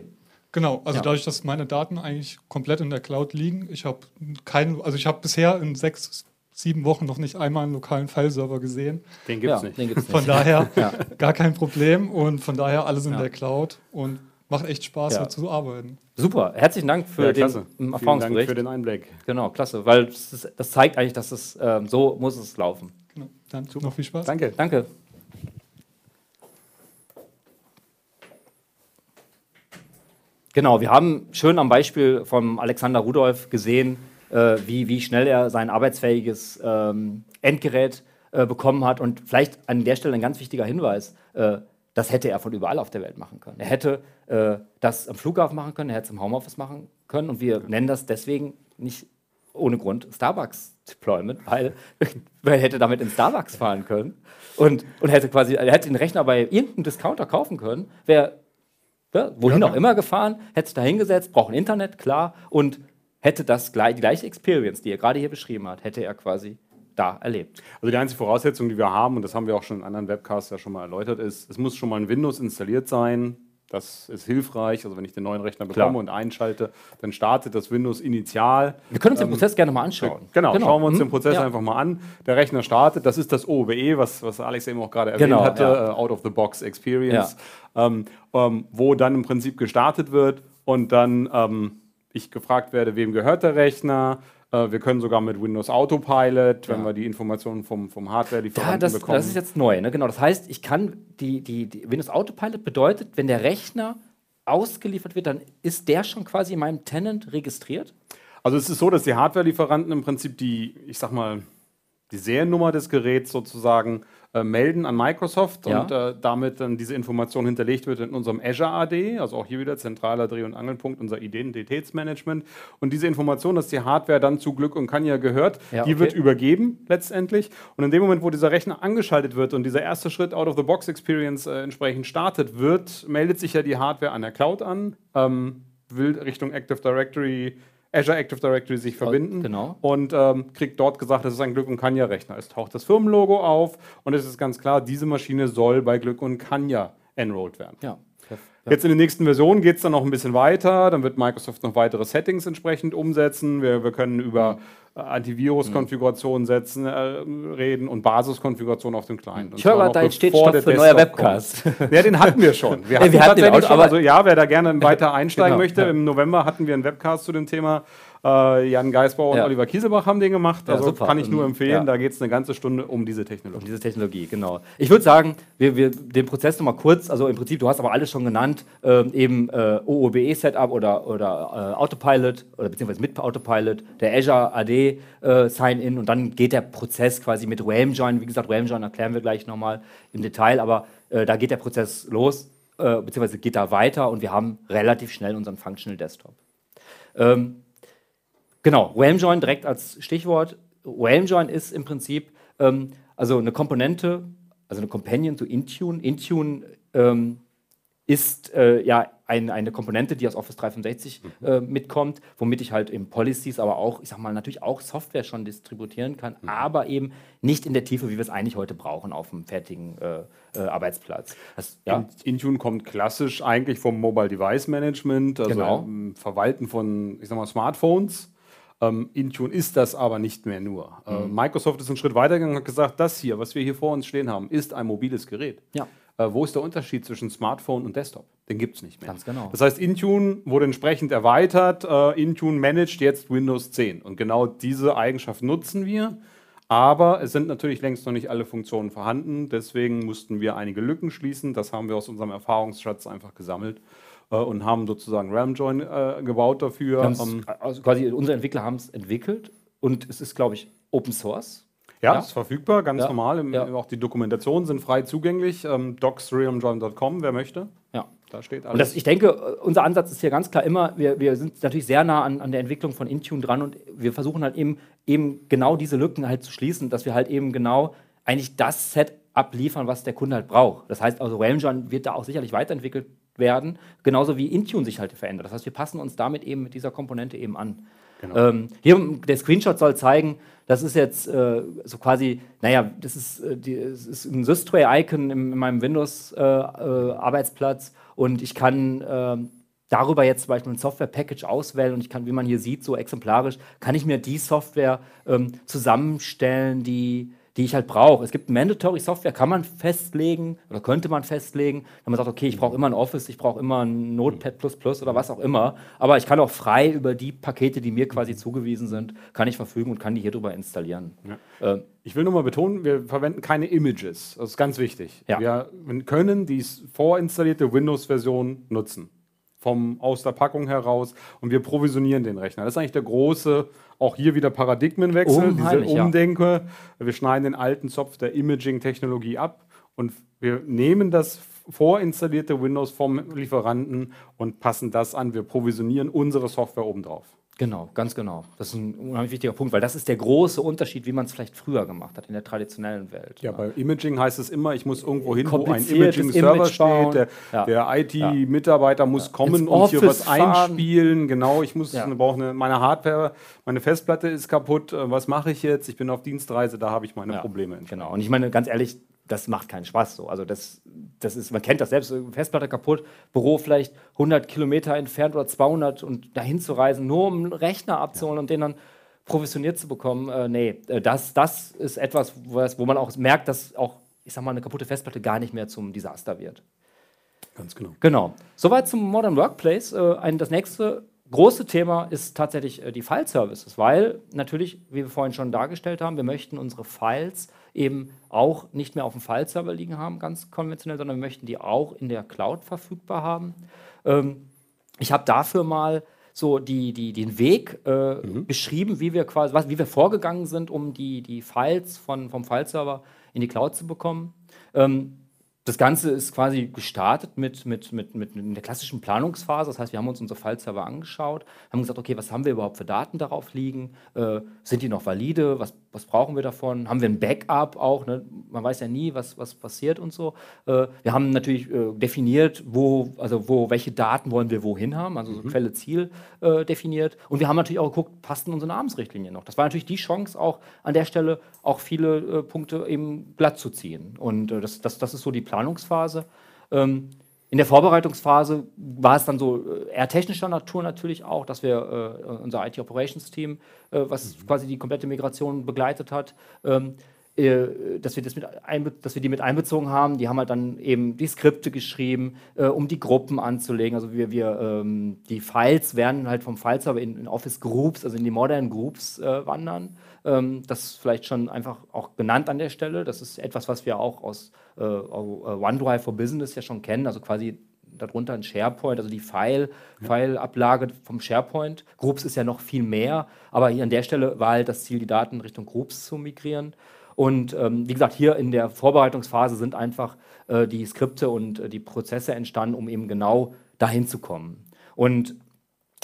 Genau, also Ja. dadurch, dass meine Daten eigentlich komplett in der Cloud liegen, ich habe keinen, also ich habe bisher in sechs, sieben Wochen noch nicht einmal einen lokalen File-Server gesehen. den gibt es ja, nicht. Den gibt's nicht. Von daher [laughs] Ja. gar kein Problem und von daher alles in Ja. der Cloud und macht echt Spaß, Ja. so zu arbeiten. Super, herzlichen Dank für Ja, den ähm, Vielen Dank Erfahrungsbericht. für den Einblick. Genau, klasse, weil das, ist, das zeigt eigentlich, dass es ähm, so muss es laufen. Genau. Dann noch viel Spaß. Danke. Danke. Genau, wir haben schön am Beispiel von Alexander Rudolph gesehen, äh, wie, wie schnell er sein arbeitsfähiges ähm, Endgerät äh, bekommen hat. Und vielleicht an der Stelle ein ganz wichtiger Hinweis, äh, das hätte er von überall auf der Welt machen können. Er hätte äh, das am Flughafen machen können, er hätte es im Homeoffice machen können. Und wir nennen das deswegen nicht ohne Grund Starbucks Deployment, weil, [laughs] weil er hätte damit in Starbucks fahren können und, und hätte quasi, er hätte den Rechner bei irgendeinem Discounter kaufen können, wäre ja, wohin Ja, auch immer gefahren, hätte sich da hingesetzt, braucht ein Internet, klar, und hätte das gleich, die gleiche Experience, die er gerade hier beschrieben hat, hätte er quasi da erlebt. Also die einzige Voraussetzung, die wir haben, und das haben wir auch schon in anderen Webcasts ja schon mal erläutert, ist, es muss schon mal ein Windows installiert sein. Das ist hilfreich. Also wenn ich den neuen Rechner bekomme Klar. und einschalte, dann startet das Windows initial. Wir können uns den Prozess gerne mal anschauen. Genau, schauen wir uns Mhm. den Prozess Ja. einfach mal an. Der Rechner startet, das ist das OBE, was, was Alex eben auch gerade erwähnt Genau, hatte, ja. äh, Out of the Box Experience, ähm, ähm, wo dann im Prinzip gestartet wird und dann ähm, ich gefragt werde, wem gehört der Rechner. Äh, wir können sogar mit Windows Autopilot, wenn Ja. wir die Informationen vom, vom Ja, Hardware-Lieferanten das, bekommen. das ist jetzt neu, ne? Genau. Das heißt, ich kann die, die, die Windows Autopilot bedeutet, wenn der Rechner ausgeliefert wird, dann ist der schon quasi in meinem Tenant registriert. Also es ist so, dass die Hardware-Lieferanten im Prinzip die, ich sag mal, die Seriennummer des Geräts sozusagen äh, melden an Microsoft Ja. und äh, damit dann diese Information hinterlegt wird in unserem Azure AD, also auch hier wieder zentraler Dreh- und Angelpunkt, unser Identitätsmanagement. Und diese Information, dass die Hardware dann zu Glück und Kanja gehört, Ja, die okay. wird übergeben letztendlich. Und in dem Moment, wo dieser Rechner angeschaltet wird und dieser erste Schritt Out-of-the-Box-Experience äh, entsprechend startet wird, meldet sich ja die Hardware an der Cloud an, ähm, will Richtung Active Directory Azure Active Directory sich verbinden genau. und ähm, kriegt dort gesagt, das ist ein Glück und Kanja Rechner. Es taucht das Firmenlogo auf und es ist ganz klar, diese Maschine soll bei Glück und Kanja enrolled werden. Ja. Jetzt in der nächsten Version geht es dann noch ein bisschen weiter. Dann wird Microsoft noch weitere Settings entsprechend umsetzen. Wir, wir können über Antivirus-Konfigurationen setzen, äh, reden und Basiskonfiguration auf dem Client. Und Ich höre noch da entsteht Stoff für neuer Desktop kommt. Webcast. Ja, den hatten wir schon. [laughs] Wir hatten wir hatten den auch, schon. Also ja, wer da gerne weiter [laughs] einsteigen Genau, möchte, ja. im November hatten wir einen Webcast zu dem Thema. Äh, Jan Geisbauer und Ja. Oliver Kiesebach haben den gemacht. Ja, Also super. kann ich nur empfehlen. Ja. Da geht es eine ganze Stunde um diese Technologie. Um diese Technologie, genau. Ich würde sagen, wir, wir den Prozess nochmal kurz, also im Prinzip, du hast aber alles schon genannt, ähm, eben äh, OOBE-Setup oder, oder äh, Autopilot oder beziehungsweise mit Autopilot, der Azure AD äh, Sign-In und dann geht der Prozess quasi mit Ramjoin. Wie gesagt, Ramjoin erklären wir gleich nochmal im Detail, aber äh, da geht der Prozess los, äh, beziehungsweise geht da weiter und wir haben relativ schnell unseren Functional Desktop. Ähm, Genau, Ramjoin direkt als Stichwort. Ramjoin ist im Prinzip ähm, also eine Komponente, also eine Companion zu Intune. Intune ähm, ist äh, ja ein, eine Komponente, die aus Office 365 äh, mitkommt, womit ich halt eben Policies, aber auch, ich sag mal, natürlich auch Software schon distributieren kann, aber eben nicht in der Tiefe, wie wir es eigentlich heute brauchen auf dem fertigen äh, äh, Arbeitsplatz. Das, ja, In- Intune kommt klassisch eigentlich vom Mobile Device Management, also Genau. Verwalten von, ich sag mal, Smartphones. Ähm, Intune ist das aber nicht mehr nur. Äh, Microsoft ist einen Schritt weitergegangen und hat gesagt, das hier, was wir hier vor uns stehen haben, ist ein mobiles Gerät. Ja. Äh, wo ist der Unterschied zwischen Smartphone und Desktop? Den gibt es nicht mehr. Ganz genau. Das heißt, Intune wurde entsprechend erweitert. Äh, Intune managt jetzt Windows 10. Und genau diese Eigenschaft nutzen wir. Aber es sind natürlich längst noch nicht alle Funktionen vorhanden. Deswegen mussten wir einige Lücken schließen. Das haben wir aus unserem Erfahrungsschatz einfach gesammelt äh, und haben sozusagen Ramjoin äh, gebaut dafür. Ähm, also quasi unsere Entwickler haben es entwickelt und es ist, glaube ich, Open Source. Ja, Ja. ist verfügbar, ganz Ja. normal. Im, Ja. Auch die Dokumentationen sind frei zugänglich. Ähm, docsrealmjoin.com, wer möchte. Ja. Da steht alles. Und das, ich denke, äh, unser Ansatz ist hier ganz klar immer, wir, wir sind natürlich sehr nah an, an der Entwicklung von Intune dran und wir versuchen halt eben, eben genau diese Lücken halt zu schließen, dass wir halt eben genau eigentlich das Set abliefern, was der Kunde halt braucht. Das heißt also, Ramjoin wird da auch sicherlich weiterentwickelt werden, genauso wie Intune sich halt verändert. Das heißt, wir passen uns damit eben mit dieser Komponente eben an. Ähm, hier, der Screenshot soll zeigen, das ist jetzt äh, so quasi, naja, das ist, äh, die, es ist ein Systray-Icon in, in meinem Windows-Arbeitsplatz und ich kann ähm, darüber jetzt zum Beispiel ein Software-Package auswählen und ich kann, wie man hier sieht, so exemplarisch, kann ich mir die Software ähm, zusammenstellen, die, die ich halt brauche. Es gibt Mandatory Software, kann man festlegen oder könnte man festlegen, wenn man sagt, okay, ich brauche immer ein Office, ich brauche immer ein Notepad oder was auch immer, aber ich kann auch frei über die Pakete, die mir quasi zugewiesen sind, kann ich verfügen und kann die hier drüber installieren. Ähm, Ich will nur mal betonen, wir verwenden keine Images. Das ist ganz wichtig. Ja. Wir können die vorinstallierte Windows-Version nutzen. Vom, aus der Packung heraus und wir provisionieren den Rechner. Das ist eigentlich der große, auch hier wieder Paradigmenwechsel, Unheimlich, diese ja. Umdenke. Wir schneiden den alten Zopf der Imaging-Technologie ab und wir nehmen das vorinstallierte Windows vom Lieferanten und passen das an. Wir provisionieren unsere Software obendrauf. Genau, ganz genau. Das ist ein unheimlich wichtiger Punkt, weil das ist der große Unterschied, wie man es vielleicht früher gemacht hat in der traditionellen Welt. Ja, ne? bei Imaging heißt es immer, ich muss irgendwo hin, wo ein Imaging-Server Image steht. Der, Ja. der IT-Mitarbeiter muss kommen Ins und hier Office was fahren. einspielen. Genau, ich muss, Ja. brauche eine, meine Hardware, meine Festplatte ist kaputt. Äh, Was mache ich jetzt? Ich bin auf Dienstreise, da habe ich meine Probleme. Genau. Und ich meine, ganz ehrlich, das macht keinen Spaß so. Also das, das ist, man kennt das selbst, Festplatte kaputt, Büro vielleicht 100 Kilometer entfernt oder 200 und dahin zu reisen, nur um einen Rechner abzuholen und den dann provisioniert zu bekommen. Äh, nee, äh, das, das ist etwas, wo man auch merkt, dass auch, ich sag mal, eine kaputte Festplatte gar nicht mehr zum Desaster wird. Ganz genau. Genau. Soweit zum Modern Workplace. Äh, ein, das nächste große Thema ist tatsächlich äh, die File-Services, weil natürlich, wie wir vorhin schon dargestellt haben, wir möchten unsere Files eben auch nicht mehr auf dem File-Server liegen haben, ganz konventionell, sondern wir möchten die auch in der Cloud verfügbar haben. Ähm, ich habe dafür mal so die, die, den Weg äh, beschrieben, wie wir quasi, was, wie wir vorgegangen sind, um die, die Files von, vom File-Server in die Cloud zu bekommen. Ähm, das Ganze ist quasi gestartet mit, mit, mit, mit der klassischen Planungsphase. Das heißt, wir haben uns unsere File-Server angeschaut, haben gesagt, okay, was haben wir überhaupt für Daten darauf liegen? Äh, sind die noch valide? Was, was brauchen wir davon? Haben wir ein Backup auch? Ne? Man weiß ja nie, was, was passiert und so. Äh, wir haben natürlich äh, definiert, wo, also wo, welche Daten wollen wir wohin haben, also so Quelle, Ziel äh, definiert. Und wir haben natürlich auch geguckt, passt denn unsere Namensrichtlinie noch? Das war natürlich die Chance, auch an der Stelle auch viele äh, Punkte eben glatt zu ziehen. Und äh, das, das, das ist so die Planungsphase. Ähm, in der Vorbereitungsphase war es dann so äh, eher technischer Natur natürlich auch, dass wir äh, unser IT-Operations-Team, äh, was quasi die komplette Migration begleitet hat, ähm, äh, dass, wir das mit dass wir die mit einbezogen haben. Die haben halt dann eben die Skripte geschrieben, äh, um die Gruppen anzulegen. Also wir, wir ähm, die Files werden halt vom Fileserver in, in Office Groups, also in die Modern Groups wandern. Ähm, das ist vielleicht schon einfach auch genannt an der Stelle. Das ist etwas, was wir auch aus äh, OneDrive for Business ja schon kennen, also quasi darunter ein SharePoint, also die File, File-Ablage vom SharePoint. Groups ist ja noch viel mehr, aber hier an der Stelle war halt das Ziel, die Daten Richtung Groups zu migrieren. Und ähm, wie gesagt, hier in der Vorbereitungsphase sind einfach äh, die Skripte und äh, die Prozesse entstanden, um eben genau dahin zu kommen. Und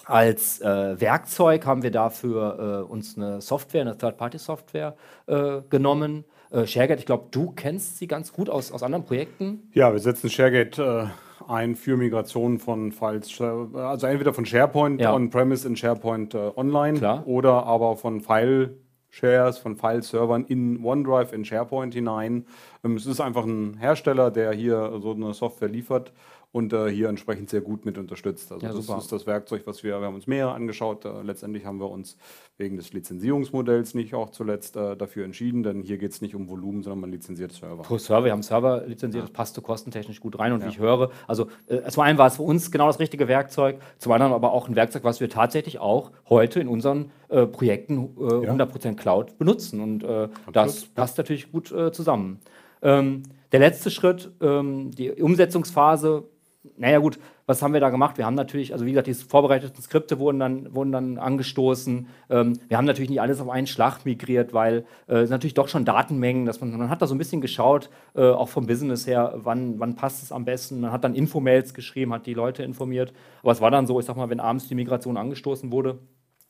als äh, Werkzeug haben wir dafür äh, uns eine Software, eine Third-Party-Software äh, genommen. Äh, ShareGate, ich glaube, du kennst sie ganz gut aus, aus anderen Projekten. Ja, wir setzen ShareGate äh, ein für Migration von Files, äh, also entweder von SharePoint Ja. on-premise in SharePoint online Klar. oder aber von File-Shares, von File-Servern in OneDrive in SharePoint hinein. Ähm, es ist einfach ein Hersteller, der hier so eine Software liefert und äh, hier entsprechend sehr gut mit unterstützt. Also Ja, das super. ist das Werkzeug, was wir, wir haben uns mehrere angeschaut. Äh, letztendlich haben wir uns wegen des Lizenzierungsmodells nicht auch zuletzt äh, dafür entschieden, denn hier geht es nicht um Volumen, sondern man lizenziert Server. Pro Server, wir haben Server lizenziert, das passte kostentechnisch gut rein und wie ich höre, also äh, zum einen war es für uns genau das richtige Werkzeug, zum anderen aber auch ein Werkzeug, was wir tatsächlich auch heute in unseren äh, Projekten äh, Ja. 100% Cloud benutzen und äh, das passt natürlich gut äh, zusammen. Ähm, der letzte Schritt, ähm, die Umsetzungsphase, naja gut, was haben wir da gemacht? Wir haben natürlich, also wie gesagt, die vorbereiteten Skripte wurden dann, wurden dann angestoßen. Ähm, wir haben natürlich nicht alles auf einen Schlag migriert, weil äh, es natürlich doch schon Datenmengen, dass man, man hat da so ein bisschen geschaut, äh, auch vom Business her, wann, wann passt es am besten. Man hat dann Infomails geschrieben, hat die Leute informiert. Aber es war dann so, ich sag mal, wenn abends die Migration angestoßen wurde,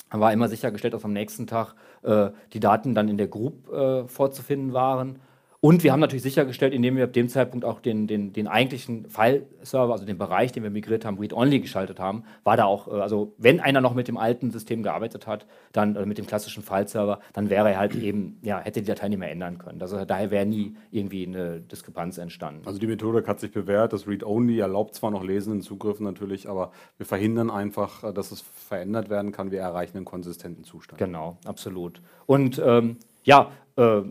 dann war immer sichergestellt, dass am nächsten Tag äh, die Daten dann in der Group äh, vorzufinden waren. Und wir haben natürlich sichergestellt, indem wir ab dem Zeitpunkt auch den, den, den eigentlichen File-Server, also den Bereich, den wir migriert haben, Read-Only geschaltet haben, war da auch, äh, also wenn einer noch mit dem alten System gearbeitet hat, dann äh, mit dem klassischen File-Server, dann wäre er halt [clears throat] eben, ja, hätte die Datei nicht mehr ändern können. Also daher wäre nie irgendwie eine Diskrepanz entstanden. Also die Methodik hat sich bewährt. Das Read-Only erlaubt zwar noch lesenden Zugriff natürlich, aber wir verhindern einfach, äh, dass es verändert werden kann. Wir erreichen einen konsistenten Zustand. Genau, absolut. Und ähm, ja, äh,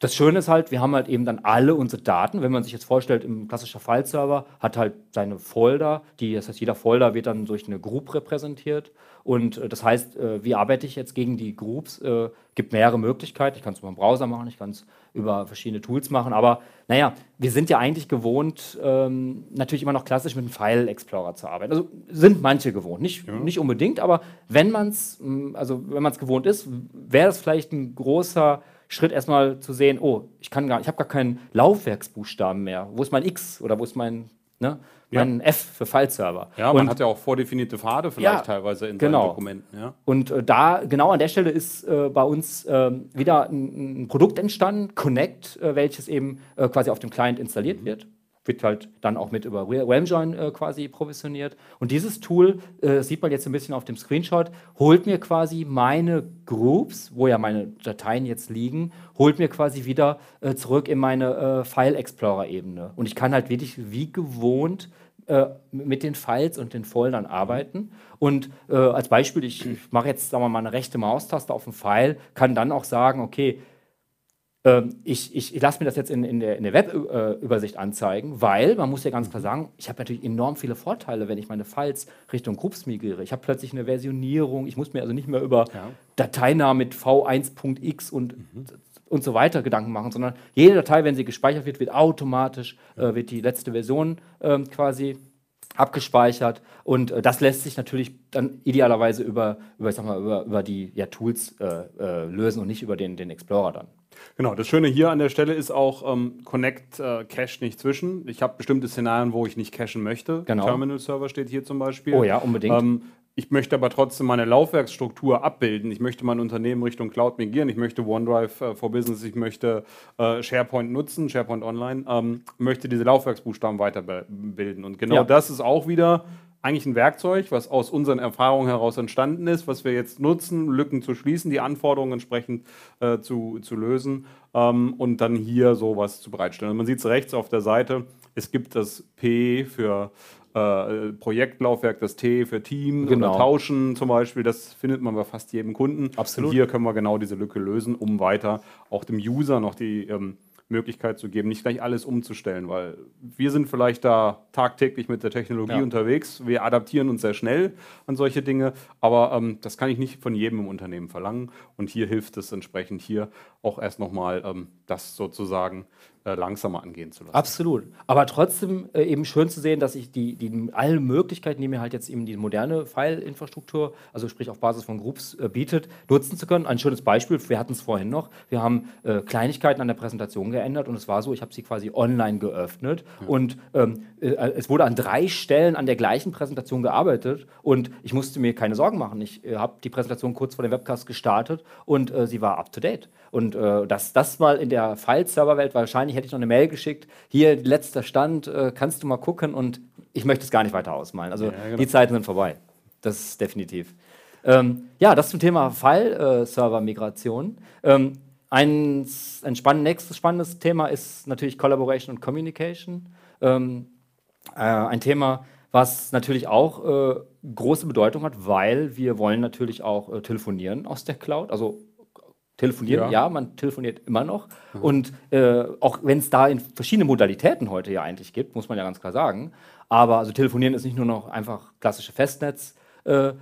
das Schöne ist halt, wir haben halt eben dann alle unsere Daten. Wenn man sich jetzt vorstellt, im klassischer File-Server hat halt seine Folder, die, das heißt, jeder Folder wird dann durch eine Group repräsentiert. Und äh, das heißt, äh, wie arbeite ich jetzt gegen die Groups? Äh, gibt mehrere Möglichkeiten. Ich kann es über einen Browser machen, ich kann es über verschiedene Tools machen. Aber naja, wir sind ja eigentlich gewohnt, ähm, natürlich immer noch klassisch mit einem File-Explorer zu arbeiten. Also sind manche gewohnt, nicht, nicht unbedingt, aber wenn man es, also wenn man es gewohnt ist, wäre das vielleicht ein großer Schritt erstmal zu sehen, oh, ich kann gar, ich habe gar keinen Laufwerksbuchstaben mehr. Wo ist mein X oder wo ist mein, ne, mein F für File-Server? Ja, man Und- hat ja auch vordefinierte Pfade vielleicht Ja, teilweise in genau. seinen Dokumenten. Ja. Und äh, da, genau an der Stelle ist äh, bei uns ähm, wieder ein, ein Produkt entstanden, Connect, äh, welches eben äh, quasi auf dem Client installiert wird. Wird halt dann auch mit über Realmjoin äh, quasi provisioniert. Und dieses Tool, äh, sieht man jetzt ein bisschen auf dem Screenshot, holt mir quasi meine Groups, wo ja meine Dateien jetzt liegen, holt mir quasi wieder äh, zurück in meine äh, File-Explorer-Ebene. Und ich kann halt wirklich wie gewohnt äh, mit den Files und den Foldern arbeiten. Und äh, als Beispiel, ich, ich mache jetzt, sagen wir mal, eine rechte Maustaste auf dem File, kann dann auch sagen, okay, ich, ich, ich lasse mir das jetzt in, in der, in der Webübersicht anzeigen, weil man muss ja ganz klar sagen, ich habe natürlich enorm viele Vorteile, wenn ich meine Files Richtung Groups migriere. Ich habe plötzlich eine Versionierung, ich muss mir also nicht mehr über Dateinamen mit v1.x und, und so weiter Gedanken machen, sondern jede Datei, wenn sie gespeichert wird, wird automatisch, äh, wird die letzte Version ähm, quasi abgespeichert und äh, das lässt sich natürlich dann idealerweise über, über, ich sag mal, über, über die ja, Tools äh, äh, lösen und nicht über den, den Explorer dann. Genau, das Schöne hier an der Stelle ist auch, ähm, Connect äh, cache nicht zwischen. Ich habe bestimmte Szenarien, wo ich nicht cachen möchte. Genau. Terminal-Server steht hier zum Beispiel. Oh ja, unbedingt. Ähm, ich möchte aber trotzdem meine Laufwerksstruktur abbilden. Ich möchte mein Unternehmen Richtung Cloud migrieren. Ich möchte OneDrive äh, for Business, ich möchte äh, SharePoint nutzen, SharePoint Online, ähm, möchte diese Laufwerksbuchstaben weiterbilden. Und genau Ja. das ist auch wieder eigentlich ein Werkzeug, was aus unseren Erfahrungen heraus entstanden ist, was wir jetzt nutzen, Lücken zu schließen, die Anforderungen entsprechend äh, zu, zu lösen ähm, und dann hier sowas zu bereitstellen. man sieht es rechts auf der Seite, es gibt das P für äh, Projektlaufwerk, das T für Team Genau. oder Tauschen zum Beispiel, das findet man bei fast jedem Kunden. Absolut. Und hier können wir genau diese Lücke lösen, um weiter auch dem User noch die ähm, Möglichkeit zu geben, nicht gleich alles umzustellen, weil wir sind vielleicht da tagtäglich mit der Technologie Ja. unterwegs. Wir adaptieren uns sehr schnell an solche Dinge, aber ähm, das kann ich nicht von jedem im Unternehmen verlangen. Und hier hilft es entsprechend hier auch erst nochmal, ähm, das sozusagen äh, langsamer angehen zu lassen. Absolut. Aber trotzdem äh, eben schön zu sehen, dass ich die, die alle Möglichkeiten, die mir halt jetzt eben die moderne File-Infrastruktur, also sprich auf Basis von Groups äh, bietet, nutzen zu können. Ein schönes Beispiel, wir hatten es vorhin noch, wir haben äh, Kleinigkeiten an der Präsentation geändert und es war so, ich habe sie quasi online geöffnet und ähm, äh, es wurde an drei Stellen an der gleichen Präsentation gearbeitet und ich musste mir keine Sorgen machen. Ich äh, habe die Präsentation kurz vor dem Webcast gestartet und äh, sie war up to date. Und äh, dass das mal in der File-Server-Welt, wahrscheinlich hätte ich noch eine Mail geschickt, hier letzter Stand, äh, kannst du mal gucken und ich möchte es gar nicht weiter ausmalen. Also genau. die Zeiten sind vorbei. Das ist definitiv. Ähm, ja, das zum Thema File-Server-Migration. Ähm, ein, ein spann nächstes spannendes Thema ist natürlich Collaboration und Communication. Ähm, Äh, ein Thema, was natürlich auch äh, große Bedeutung hat, weil wir wollen natürlich auch äh, telefonieren aus der Cloud. Also telefonieren, ja, Ja. man telefoniert immer noch. Und äh, auch wenn es da in verschiedene Modalitäten heute ja eigentlich gibt, muss man ja ganz klar sagen. Aber also telefonieren ist nicht nur noch einfach klassische Festnetz. äh,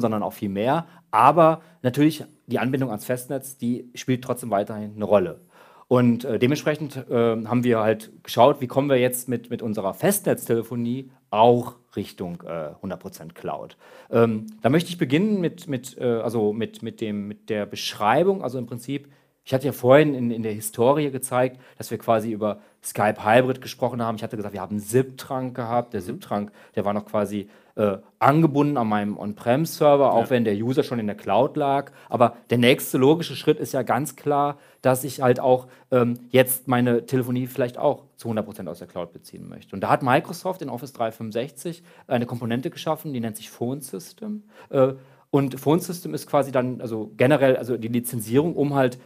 sondern auch viel mehr. Aber natürlich die Anbindung ans Festnetz, die spielt trotzdem weiterhin eine Rolle. Und äh, dementsprechend äh, haben wir halt geschaut, wie kommen wir jetzt mit, mit unserer Festnetztelefonie auch Richtung äh, 100% Cloud. Ähm, da möchte ich beginnen mit, mit, äh, also mit, mit, dem, mit der Beschreibung, also im Prinzip, ich hatte ja vorhin in, in der Historie gezeigt, dass wir quasi über Skype Hybrid gesprochen haben. Ich hatte gesagt, wir haben einen SIP-Trunk gehabt. Der SIP-Trunk, der war noch quasi äh, angebunden an meinem On-Prem-Server, auch wenn der User schon in der Cloud lag. Aber der nächste logische Schritt ist ja ganz klar, dass ich halt auch ähm, jetzt meine Telefonie vielleicht auch zu 100% aus der Cloud beziehen möchte. Und da hat Microsoft in Office 365 eine Komponente geschaffen, die nennt sich Phone System. Äh, und Phone System ist quasi dann, also generell, also die Lizenzierung, um halt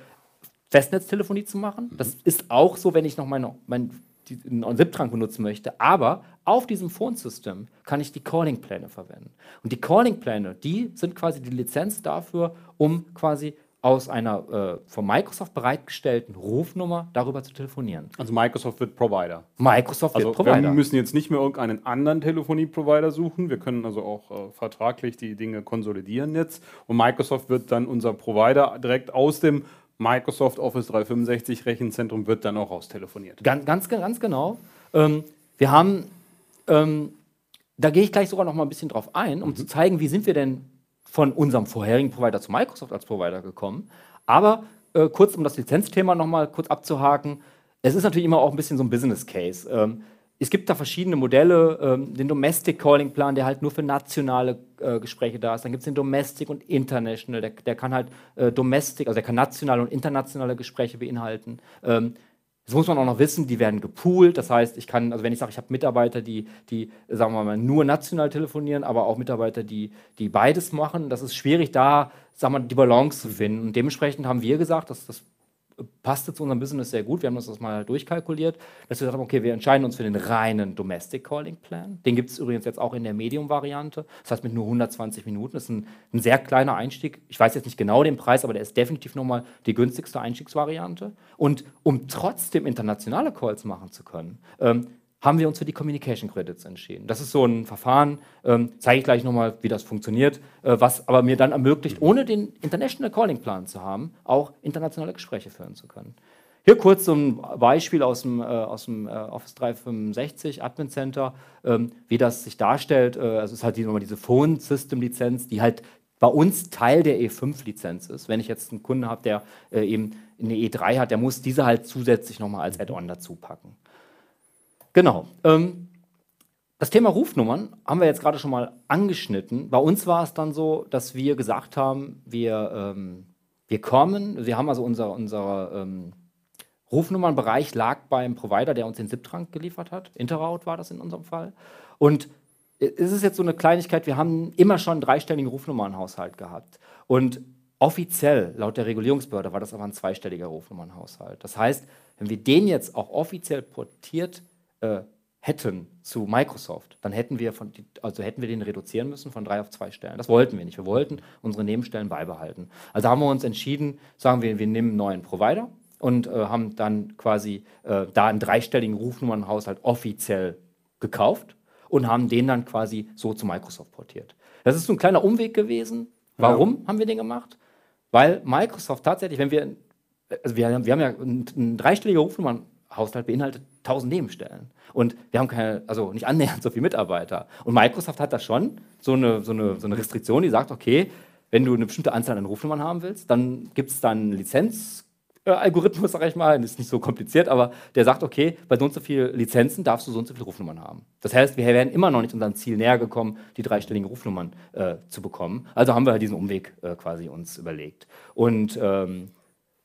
Festnetztelefonie zu machen. Das ist auch so, wenn ich noch meine, mein, die, einen SIP-Trunk benutzen möchte. Aber auf diesem Phone-System kann ich die Calling-Pläne verwenden. Und die Calling-Pläne, die sind quasi die Lizenz dafür, um quasi aus einer äh, von Microsoft bereitgestellten Rufnummer darüber zu telefonieren. Also Microsoft wird Provider. Microsoft wird Also Provider. wir müssen jetzt nicht mehr irgendeinen anderen Telefonie-Provider suchen. Wir können also auch äh, vertraglich die Dinge konsolidieren jetzt. Und Microsoft wird dann unser Provider direkt aus dem Microsoft Office 365 Rechenzentrum wird dann auch raustelefoniert. Ganz, ganz, ganz genau. Ähm, wir haben, ähm, da gehe ich gleich sogar noch mal ein bisschen drauf ein, um zu zeigen, wie sind wir denn von unserem vorherigen Provider zu Microsoft als Provider gekommen. Aber äh, kurz, um das Lizenzthema noch mal kurz abzuhaken, es ist natürlich immer auch ein bisschen so ein Business Case. Ähm, es gibt da verschiedene Modelle, ähm, den Domestic Calling Plan, der halt nur für nationale äh, Gespräche da ist. Dann gibt es den Domestic und International, der, der kann halt äh, Domestic, also der kann nationale und internationale Gespräche beinhalten. Ähm, das muss man auch noch wissen, die werden gepoolt. Das heißt, ich kann, also wenn ich sage, ich habe Mitarbeiter, die, die, sagen wir mal, nur national telefonieren, aber auch Mitarbeiter, die, die beides machen, das ist schwierig, da, sagen wir, die Balance zu finden. Und dementsprechend haben wir gesagt, dass das passte zu unserem Business sehr gut. Wir haben uns das mal durchkalkuliert, dass wir gesagt haben, okay, wir entscheiden uns für den reinen Domestic Calling Plan. Den gibt es übrigens jetzt auch in der Medium-Variante. Das heißt mit nur 120 Minuten. Das ist ein, ein sehr kleiner Einstieg. Ich weiß jetzt nicht genau den Preis, aber der ist definitiv nochmal die günstigste Einstiegsvariante. Und um trotzdem internationale Calls machen zu können, ähm, haben wir uns für die Communication Credits entschieden. Das ist so ein Verfahren, ähm, zeige ich gleich nochmal, wie das funktioniert, äh, was aber mir dann ermöglicht, ohne den International Calling Plan zu haben, auch internationale Gespräche führen zu können. Hier kurz so ein Beispiel aus dem, äh, aus dem äh, Office 365 Admin Center, ähm, wie das sich darstellt. Äh, also es ist halt die, nochmal diese Phone System Lizenz, die halt bei uns Teil der E5-Lizenz ist. Wenn ich jetzt einen Kunden habe, der äh, eben eine E3 hat, der muss diese halt zusätzlich nochmal als Add-on dazu packen. Genau. Ähm, das Thema Rufnummern haben wir jetzt gerade schon mal angeschnitten. Bei uns war es dann so, dass wir gesagt haben, wir, ähm, wir kommen, wir haben also unser, unser ähm, Rufnummernbereich lag beim Provider, der uns den SIP-Trunk geliefert hat. Interroute war das in unserem Fall. Und es ist jetzt so eine Kleinigkeit, wir haben immer schon einen dreistelligen Rufnummernhaushalt gehabt. Und offiziell, laut der Regulierungsbehörde, war das aber ein zweistelliger Rufnummernhaushalt. Das heißt, wenn wir den jetzt auch offiziell portiert äh, hätten zu Microsoft, dann hätten wir, von, also hätten wir den reduzieren müssen von drei auf zwei Stellen. Das wollten wir nicht. Wir wollten unsere Nebenstellen beibehalten. Also haben wir uns entschieden, sagen wir, wir nehmen einen neuen Provider und äh, haben dann quasi äh, da einen dreistelligen Rufnummernhaushalt offiziell gekauft und haben den dann quasi so zu Microsoft portiert. Das ist so ein kleiner Umweg gewesen. Warum haben wir den gemacht? Weil Microsoft tatsächlich, wenn wir, also wir, haben- wir haben ja ein, ein dreistelliger Rufnummernhaushalt beinhaltet 1000 Nebenstellen. Und wir haben keine, also nicht annähernd so viele Mitarbeiter. Und Microsoft hat da schon so eine, so eine, so eine Restriktion, die sagt, okay, wenn du eine bestimmte Anzahl an Rufnummern haben willst, dann gibt es dann einen Lizenz, äh, Algorithmus, sag ich mal, das ist nicht so kompliziert, aber der sagt, okay, bei so und so vielen Lizenzen darfst du so und so viele Rufnummern haben. Das heißt, wir wären immer noch nicht unserem Ziel näher gekommen, die dreistelligen Rufnummern äh, zu bekommen. Also haben wir halt diesen Umweg äh, quasi uns überlegt. Und ähm,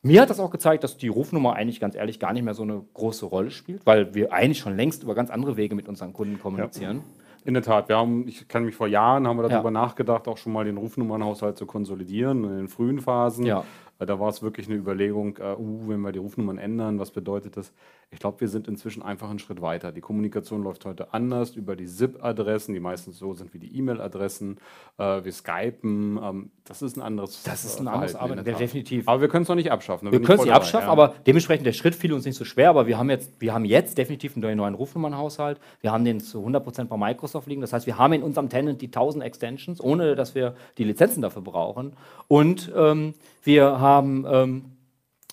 mir hat das auch gezeigt, dass die Rufnummer eigentlich ganz ehrlich gar nicht mehr so eine große Rolle spielt, weil wir eigentlich schon längst über ganz andere Wege mit unseren Kunden kommunizieren. In der Tat, wir haben, ich kann mich vor Jahren, haben wir darüber Ja. nachgedacht, auch schon mal den Rufnummernhaushalt zu konsolidieren in den frühen Phasen. Ja. Äh, da war es wirklich eine Überlegung, äh, uh, wenn wir die Rufnummern ändern, was bedeutet das? Ich glaube, wir sind inzwischen einfach einen Schritt weiter. Die Kommunikation läuft heute anders über die SIP-Adressen, die meistens so sind wie die E-Mail-Adressen. Äh, wir skypen. Ähm, das ist ein anderes Das ist ein anderes Verhalten in Arbeiten, definitiv. Aber wir können es noch nicht abschaffen. Wir können es nicht abschaffen, ja. aber dementsprechend der Schritt fiel uns nicht so schwer. Aber wir haben jetzt, wir haben jetzt definitiv einen neuen Rufnummernhaushalt. Wir haben den zu 100% bei Microsoft liegen. Das heißt, wir haben in unserem Tenant die 1000 Extensions, ohne dass wir die Lizenzen dafür brauchen. Und ähm, wir haben ähm,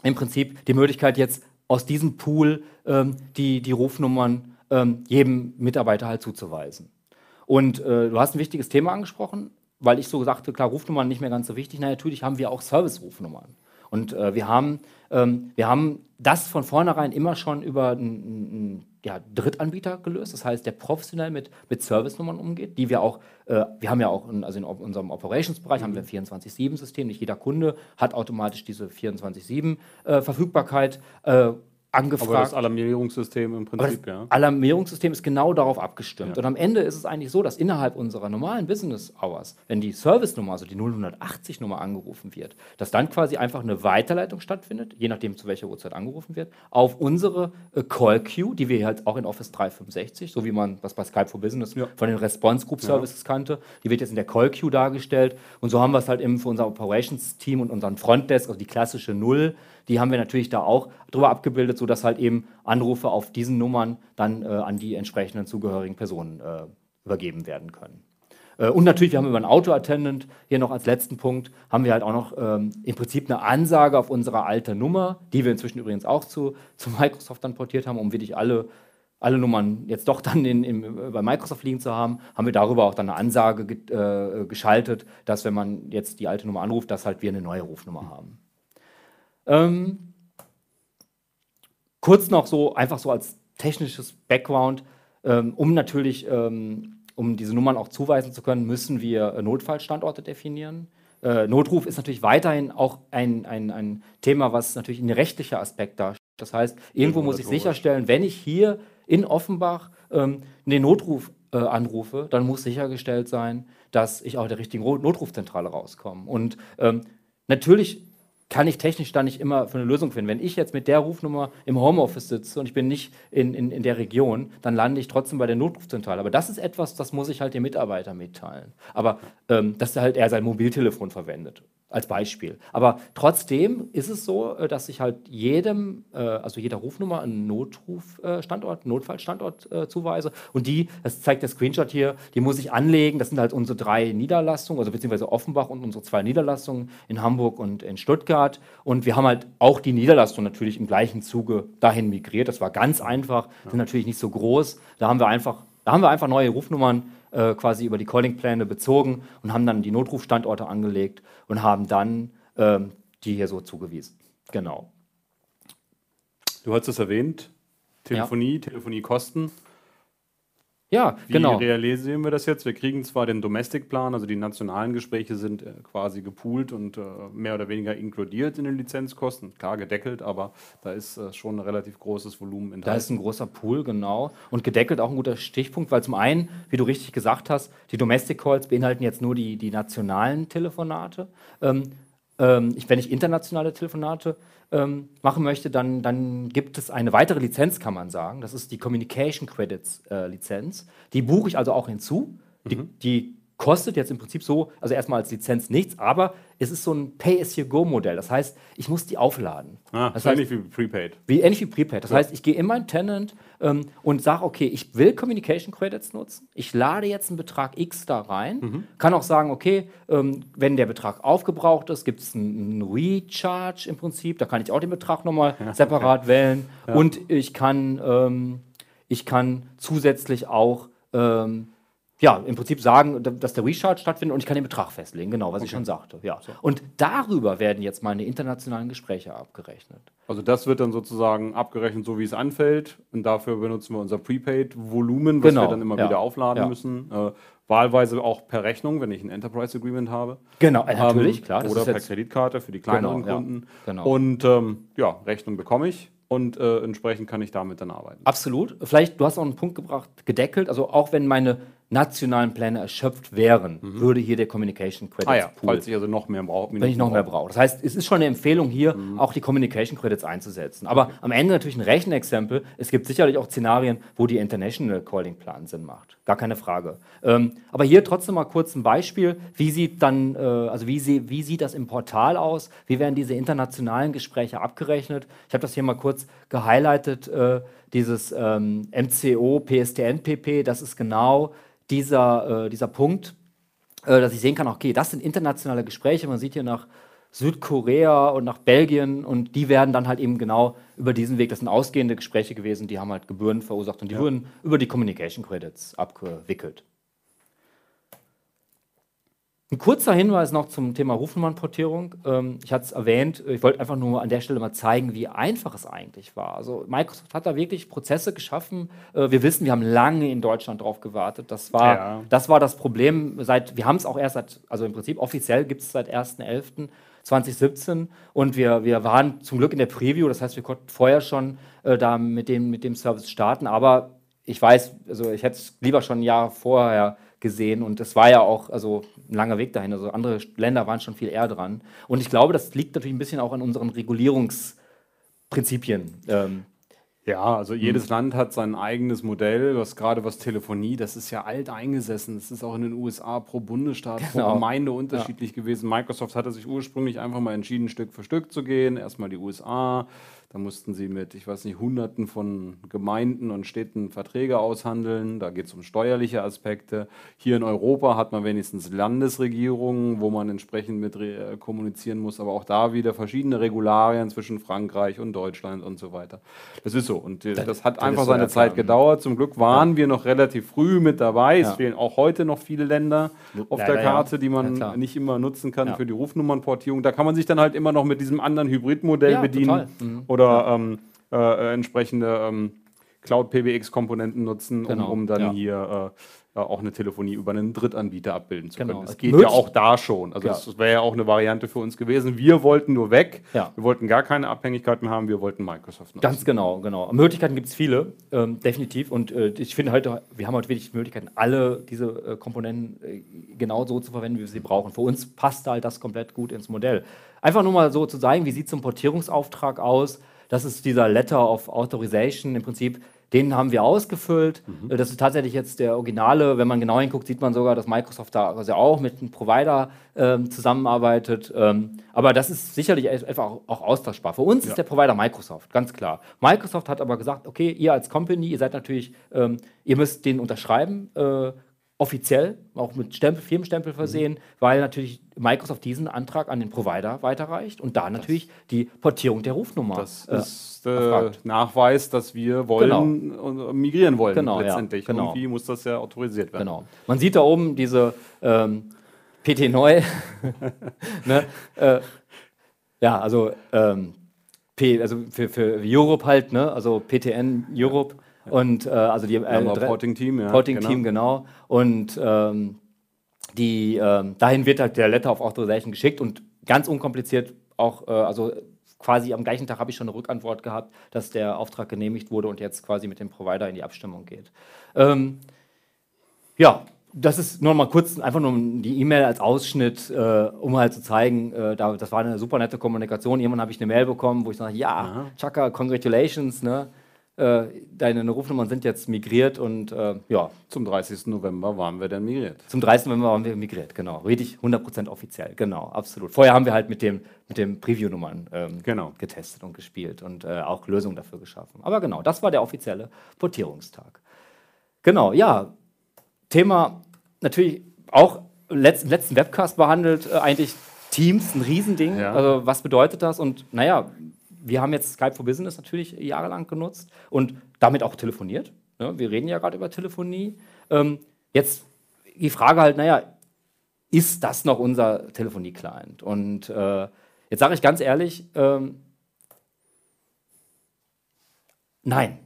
im Prinzip die Möglichkeit, jetzt aus diesem Pool ähm, die, die Rufnummern ähm, jedem Mitarbeiter halt zuzuweisen. Und äh, du hast ein wichtiges Thema angesprochen, weil ich so sagte, klar, Rufnummern nicht mehr ganz so wichtig. Na, natürlich haben wir auch Service-Rufnummern. Und äh, wir, haben, ähm, wir haben das von vornherein immer schon über einen ja, Drittanbieter gelöst. Das heißt, der professionell mit, mit Service-Nummern umgeht, die wir auch, äh, wir haben ja auch, in, also in unserem Operations-Bereich haben wir ein 24-7-System. Nicht jeder Kunde hat automatisch diese 24-7-Verfügbarkeit äh, angefragt. Aber das Alarmierungssystem im Prinzip, das ja. Alarmierungssystem ist genau darauf abgestimmt. Ja. Und am Ende ist es eigentlich so, dass innerhalb unserer normalen Business Hours, wenn die Service-Nummer, also die 080-Nummer angerufen wird, dass dann quasi einfach eine Weiterleitung stattfindet, je nachdem zu welcher Uhrzeit angerufen wird, auf unsere äh, Call-Queue, die wir halt auch in Office 365, so wie man das bei Skype for Business Ja. von den Response Group Services kannte, die wird jetzt in der Call-Queue dargestellt. Und so haben wir es halt eben für unser Operations-Team und unseren Frontdesk, also die klassische Null, die haben wir natürlich da auch drüber abgebildet, sodass halt eben Anrufe auf diesen Nummern dann äh, an die entsprechenden zugehörigen Personen äh, übergeben werden können. Äh, Und natürlich, wir haben über einen Auto-Attendant, hier noch als letzten Punkt, haben wir halt auch noch ähm, im Prinzip eine Ansage auf unsere alte Nummer, die wir inzwischen übrigens auch zu, zu Microsoft dann portiert haben, um wirklich alle, alle Nummern jetzt doch dann in, im, bei Microsoft liegen zu haben, haben wir darüber auch dann eine Ansage ge äh, geschaltet, dass wenn man jetzt die alte Nummer anruft, dass halt wir eine neue Rufnummer haben. Ähm, kurz noch so, einfach so als technisches Background, ähm, um natürlich, ähm, um diese Nummern auch zuweisen zu können, müssen wir äh, Notfallstandorte definieren. Äh, Notruf ist natürlich weiterhin auch ein, ein, ein Thema, was natürlich ein rechtlicher Aspekt darstellt. Das heißt, irgendwo muss ich sicherstellen, wenn ich hier in Offenbach ähm, den Notruf äh, anrufe, dann muss sichergestellt sein, dass ich auch der richtigen Notrufzentrale rauskomme. Und ähm, natürlich kann ich technisch da nicht immer für eine Lösung finden. Wenn ich jetzt mit der Rufnummer im Homeoffice sitze und ich bin nicht in, in, in der Region, dann lande ich trotzdem bei der Notrufzentrale. Aber das ist etwas, das muss ich halt dem Mitarbeiter mitteilen. Aber ähm, dass er halt eher sein Mobiltelefon verwendet, als Beispiel. Aber trotzdem ist es so, äh, dass ich halt jedem, äh, also jeder Rufnummer einen Notrufstandort, Notfallstandort äh, zuweise. Und die, das zeigt der Screenshot hier, die muss ich anlegen. Das sind halt unsere drei Niederlassungen, also beziehungsweise Offenbach und unsere zwei Niederlassungen in Hamburg und in Stuttgart. Und wir haben halt auch die Niederlassung natürlich im gleichen Zuge dahin migriert. Das war ganz einfach, sind natürlich nicht so groß. Da haben wir einfach, da haben wir einfach neue Rufnummern äh, quasi über die Calling-Pläne bezogen und haben dann die Notrufstandorte angelegt und haben dann ähm, die hier so zugewiesen. Genau. Du hast es erwähnt. Telefonie, Telefoniekosten. Ja, Wie genau. realisieren wir das jetzt? Wir kriegen zwar den Domestic-Plan, also die nationalen Gespräche sind äh, quasi gepoolt und äh, mehr oder weniger inkludiert in den Lizenzkosten. Klar gedeckelt, aber da ist äh, schon ein relativ großes Volumen Da enthalten. ist ein großer Pool, genau. Und gedeckelt auch ein guter Stichpunkt, weil zum einen, wie du richtig gesagt hast, die Domestic Calls beinhalten jetzt nur die, die nationalen Telefonate. Ähm, ähm, ich, wenn ich internationale Telefonate ähm, machen möchte, dann, dann gibt es eine weitere Lizenz, kann man sagen. Das ist die Communication Credits äh, Lizenz. Die buche ich also auch hinzu. Die, die kostet jetzt im Prinzip so, also erstmal als Lizenz nichts, aber es ist so ein Pay-as-you-go-Modell. Das heißt, ich muss die aufladen. ah, das heißt, ähnlich wie Prepaid. wie ähnlich wie Prepaid. Das heißt, ich gehe in mein Tenant ähm, und sage, okay, ich will Communication Credits nutzen. Ich lade jetzt einen Betrag X da rein. Kann auch sagen, okay, ähm, wenn der Betrag aufgebraucht ist, gibt es einen, Recharge im Prinzip. Da kann ich auch den Betrag nochmal separat wählen. Und ich kann, ähm, ich kann zusätzlich auch ähm, ja, im Prinzip sagen, da- dass der Recharge stattfindet und ich kann den Betrag festlegen, genau, was ich schon sagte. Ja. Und darüber werden jetzt meine internationalen Gespräche abgerechnet. Also das wird dann sozusagen abgerechnet, so wie es anfällt. Und dafür benutzen wir unser Prepaid-Volumen, was Genau, wir dann immer ja. wieder aufladen Ja. müssen. Äh, wahlweise auch per Rechnung, wenn ich ein Enterprise Agreement habe. Genau, äh, natürlich, Ähm, klar. Oder per Kreditkarte für die kleineren Genau, ja, Kunden. genau. Und ähm, ja, Rechnung bekomme ich und äh, entsprechend kann ich damit dann arbeiten. Absolut. Vielleicht, du hast auch einen Punkt gebracht, gedeckelt. Also auch wenn meine, nationalen Pläne erschöpft wären, würde hier der Communication Credits Ah ja, Pool falls ich also noch mehr brauche. wenn ich noch mehr brauche. Das heißt, es ist schon eine Empfehlung hier, auch die Communication Credits einzusetzen. Aber am Ende natürlich ein Rechenexempel. Es gibt sicherlich auch Szenarien, wo die International Calling Plan Sinn macht. Gar keine Frage. Ähm, aber hier trotzdem mal kurz ein Beispiel. Wie sieht dann, äh, also wie, sie, wie sieht das im Portal aus? Wie werden diese internationalen Gespräche abgerechnet? Ich habe das hier mal kurz gehighlightet. Äh, dieses ähm, MCO, PSTN, PP, das ist genau dieser, äh, dieser Punkt, äh, dass ich sehen kann, okay, das sind internationale Gespräche. Man sieht hier nach Südkorea und nach Belgien und die werden dann halt eben genau über diesen Weg, das sind ausgehende Gespräche gewesen, die haben halt Gebühren verursacht und die wurden über die Communication Credits abgewickelt. Ein kurzer Hinweis noch zum Thema Rufnummernportierung. Ähm, ich hatte es erwähnt, ich wollte einfach nur an der Stelle mal zeigen, wie einfach es eigentlich war. Also Microsoft hat da wirklich Prozesse geschaffen. Äh, wir wissen, wir haben lange in Deutschland drauf gewartet. Das war, Ja. das, war das Problem. Seit, wir haben es auch erst seit, also im Prinzip offiziell gibt es seit 1.11.2017 und wir, wir waren zum Glück in der Preview, das heißt, wir konnten vorher schon äh, da mit dem, mit dem Service starten, aber ich weiß, also ich hätte es lieber schon ein Jahr vorher gesehen und es war ja auch also ein langer Weg dahin. Also andere Länder waren schon viel eher dran. Und ich glaube, das liegt natürlich ein bisschen auch an unseren Regulierungsprinzipien. Ähm, Ja, also Mhm. jedes Land hat sein eigenes Modell, was gerade was Telefonie, das ist ja alt eingesessen. Das ist auch in den USA pro Bundesstaat, Genau. pro Gemeinde unterschiedlich gewesen. Microsoft hatte sich ursprünglich einfach mal entschieden, Stück für Stück zu gehen. Erstmal die USA, da mussten sie mit, ich weiß nicht, Hunderten von Gemeinden und Städten Verträge aushandeln. Da geht es um steuerliche Aspekte. Hier in Europa hat man wenigstens Landesregierungen, wo man entsprechend mit äh, kommunizieren muss, aber auch da wieder verschiedene Regularien zwischen Frankreich und Deutschland und so weiter. Das ist so. Und äh, das hat das einfach so, seine ja, Zeit klar. gedauert. Zum Glück waren wir noch relativ früh mit dabei. Es Ja. fehlen auch heute noch viele Länder auf Leider, der ja. Karte, die Ja, man klar. nicht immer nutzen kann Ja. für die Rufnummernportierung. Da kann man sich dann halt immer noch mit diesem anderen Hybridmodell Ja, bedienen. Mhm. oder ähm, äh, entsprechende ähm, Cloud-PBX-Komponenten nutzen, Genau, um, um dann ja. hier äh, auch eine Telefonie über einen Drittanbieter abbilden zu Genau. können. Das Es geht möglich- ja auch da schon. Also Ja. das wäre ja auch eine Variante für uns gewesen. Wir wollten nur weg. Ja. Wir wollten gar keine Abhängigkeit mehr haben. Wir wollten Microsoft nutzen. Ganz genau, genau. Möglichkeiten gibt es viele, ähm, definitiv. Und äh, ich finde heute, wir haben heute wirklich Möglichkeiten, alle diese äh, Komponenten äh, genau so zu verwenden, wie wir sie brauchen. Für uns passt halt das komplett gut ins Modell. Einfach nur mal so zu zeigen, wie sieht so ein Portierungsauftrag aus. Das ist dieser Letter of Authorization im Prinzip. Den haben wir ausgefüllt. Äh, Das ist tatsächlich jetzt der Originale. Wenn man genau hinguckt, sieht man sogar, dass Microsoft da also auch mit einem Provider ähm, zusammenarbeitet. Ähm, aber das ist sicherlich einfach auch, austauschbar. Für uns ist der Provider Microsoft, ganz klar. Microsoft hat aber gesagt, okay, ihr als Company, ihr seid natürlich, ähm, ihr müsst den unterschreiben, äh, offiziell, auch mit Stempel, Firmenstempel versehen, weil natürlich Microsoft diesen Antrag an den Provider weiterreicht und da natürlich die Portierung der Rufnummer Das äh, ist äh, erfragt. Nachweis, dass wir wollen und äh, migrieren wollen Genau, ja, letztendlich. genau. Irgendwie muss das ja autorisiert werden. Genau. Man sieht da oben diese ähm, PT neu. [laughs] ne? äh, ja, also, ähm, P, also für, für Europe halt, ne? also PTN Europe. Und äh, also die äh, Porting Team, ja. Porting Team, genau. Und ähm, die, ähm, dahin wird halt der Letter of Authorization geschickt und ganz unkompliziert auch, äh, also quasi am gleichen Tag habe ich schon eine Rückantwort gehabt, dass der Auftrag genehmigt wurde und jetzt quasi mit dem Provider in die Abstimmung geht. Ähm, ja, das ist nur mal kurz, einfach nur die E-Mail als Ausschnitt, äh, um halt zu zeigen, äh, da, das war eine super nette Kommunikation. Irgendwann habe ich eine Mail bekommen, wo ich sage, ja, Chaka, congratulations, ne? Äh, deine Rufnummern sind jetzt migriert und äh, ja, Zum 30. November waren wir dann migriert. zum 30. November waren wir migriert, genau. Richtig 100% offiziell, genau, absolut. Vorher haben wir halt mit dem, mit dem Preview-Nummern ähm, Genau. getestet und gespielt und äh, auch Lösungen dafür geschaffen. Aber genau, das war der offizielle Portierungstag. Genau, ja. Thema natürlich auch letzt, im letzten Webcast behandelt, äh, eigentlich Teams, ein Riesending. Ja. Also was bedeutet das? Und naja, wir haben jetzt Skype for Business natürlich jahrelang genutzt und damit auch telefoniert. Ne? Wir reden ja gerade über Telefonie. Ähm, jetzt die Frage halt, naja, ist das noch unser Telefonie-Client? Und äh, jetzt sage ich ganz ehrlich, ähm, nein,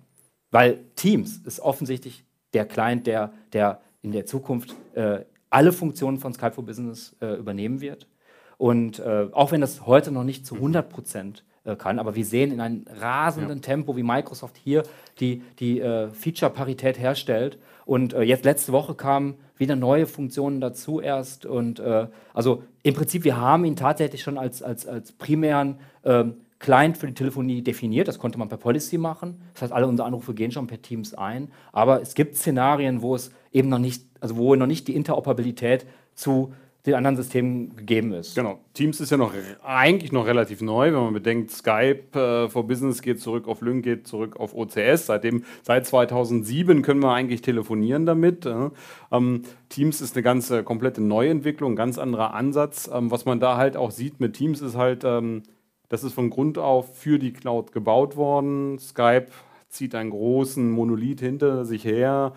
weil Teams ist offensichtlich der Client, der, der in der Zukunft äh, alle Funktionen von Skype for Business äh, übernehmen wird. Und äh, auch wenn das heute noch nicht zu 100 Prozent äh, kann. Aber wir sehen in einem rasenden ja. Tempo, wie Microsoft hier die, die äh, Feature-Parität herstellt. Und äh, jetzt letzte Woche kamen wieder neue Funktionen dazu erst. Und äh, also im Prinzip, wir haben ihn tatsächlich schon als, als, als primären ähm, Client für die Telefonie definiert. Das konnte man per Policy machen. Das heißt, alle unsere Anrufe gehen schon per Teams ein. Aber es gibt Szenarien, wo es eben noch nicht, also wo noch nicht die Interoperabilität zu den anderen Systemen gegeben ist. Genau. Teams ist ja noch eigentlich noch relativ neu, wenn man bedenkt, Skype äh, for Business geht zurück auf Lync, geht zurück auf OCS. Seitdem, seit 2007 können wir eigentlich telefonieren damit. Äh. Ähm, Teams ist eine ganze komplette Neuentwicklung, ganz anderer Ansatz. Ähm, was man da halt auch sieht mit Teams ist halt, ähm, das ist von Grund auf für die Cloud gebaut worden. Skype zieht einen großen Monolith hinter sich her.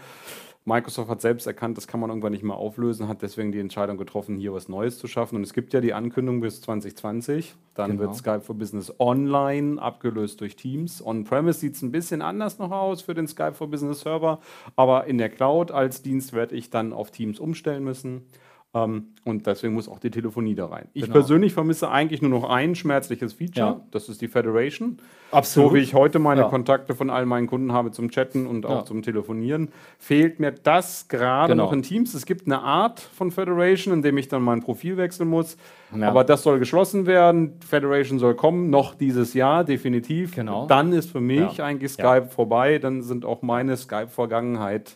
Microsoft hat selbst erkannt, das kann man irgendwann nicht mehr auflösen, hat deswegen die Entscheidung getroffen, hier was Neues zu schaffen. Und es gibt ja die Ankündigung bis 2020. Dann genau. wird Skype for Business online abgelöst durch Teams. On-Premise sieht es ein bisschen anders noch aus für den Skype for Business Server, aber in der Cloud als Dienst werde ich dann auf Teams umstellen müssen. Ähm, und deswegen muss auch die Telefonie da rein. Ich genau. persönlich vermisse eigentlich nur noch ein schmerzliches Feature, ja. das ist die Federation. Absolut. So wie ich heute meine ja. Kontakte von all meinen Kunden habe zum Chatten und auch ja. zum Telefonieren, fehlt mir das gerade genau. noch in Teams. Es gibt eine Art von Federation, in dem ich dann mein Profil wechseln muss. Aber das soll geschlossen werden. Federation soll kommen, noch dieses Jahr, definitiv. Genau. Dann ist für mich eigentlich Skype vorbei. Dann sind auch meine Skype-Vergangenheit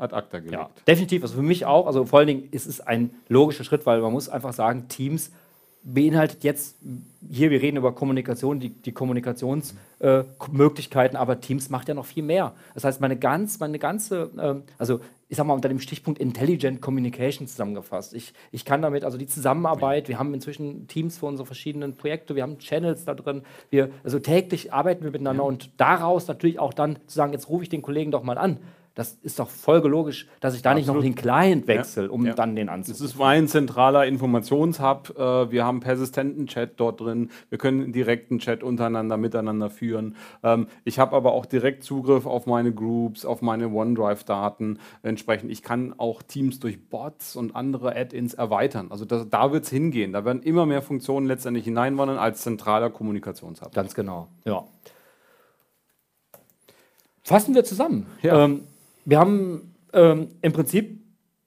ad acta gelegt. Ja, definitiv, also für mich auch. Also vor allen Dingen ist es ein logischer Schritt, weil man muss einfach sagen, Teams beinhaltet jetzt, hier wir reden über Kommunikation, die, die Kommunikationsmöglichkeiten, äh, aber Teams macht ja noch viel mehr. Das heißt, meine, ganz, meine ganze, äh, also ich sag mal unter dem Stichpunkt Intelligent Communication zusammengefasst. Ich, ich kann damit, also die Zusammenarbeit, wir haben inzwischen Teams für unsere verschiedenen Projekte, wir haben Channels da drin, wir, also täglich arbeiten wir miteinander ja. und daraus natürlich auch dann zu sagen, jetzt rufe ich den Kollegen doch mal an das ist doch folgelogisch, dass ich da Absolut. nicht noch den Client wechsle, um ja. dann den anzurufen. Es ist mein zentraler Informationshub. Äh, wir haben persistenten Chat dort drin. Wir können direkten Chat untereinander, miteinander führen. Ähm, ich habe aber auch direkt Zugriff auf meine Groups, auf meine OneDrive-Daten. Entsprechend, ich kann auch Teams durch Bots und andere Add-ins erweitern. Also das, da wird es hingehen. Da werden immer mehr Funktionen letztendlich hineinwandern als zentraler Kommunikationshub. Ganz genau, ja. Fassen wir zusammen. Ja. Ähm, wir haben ähm, im Prinzip,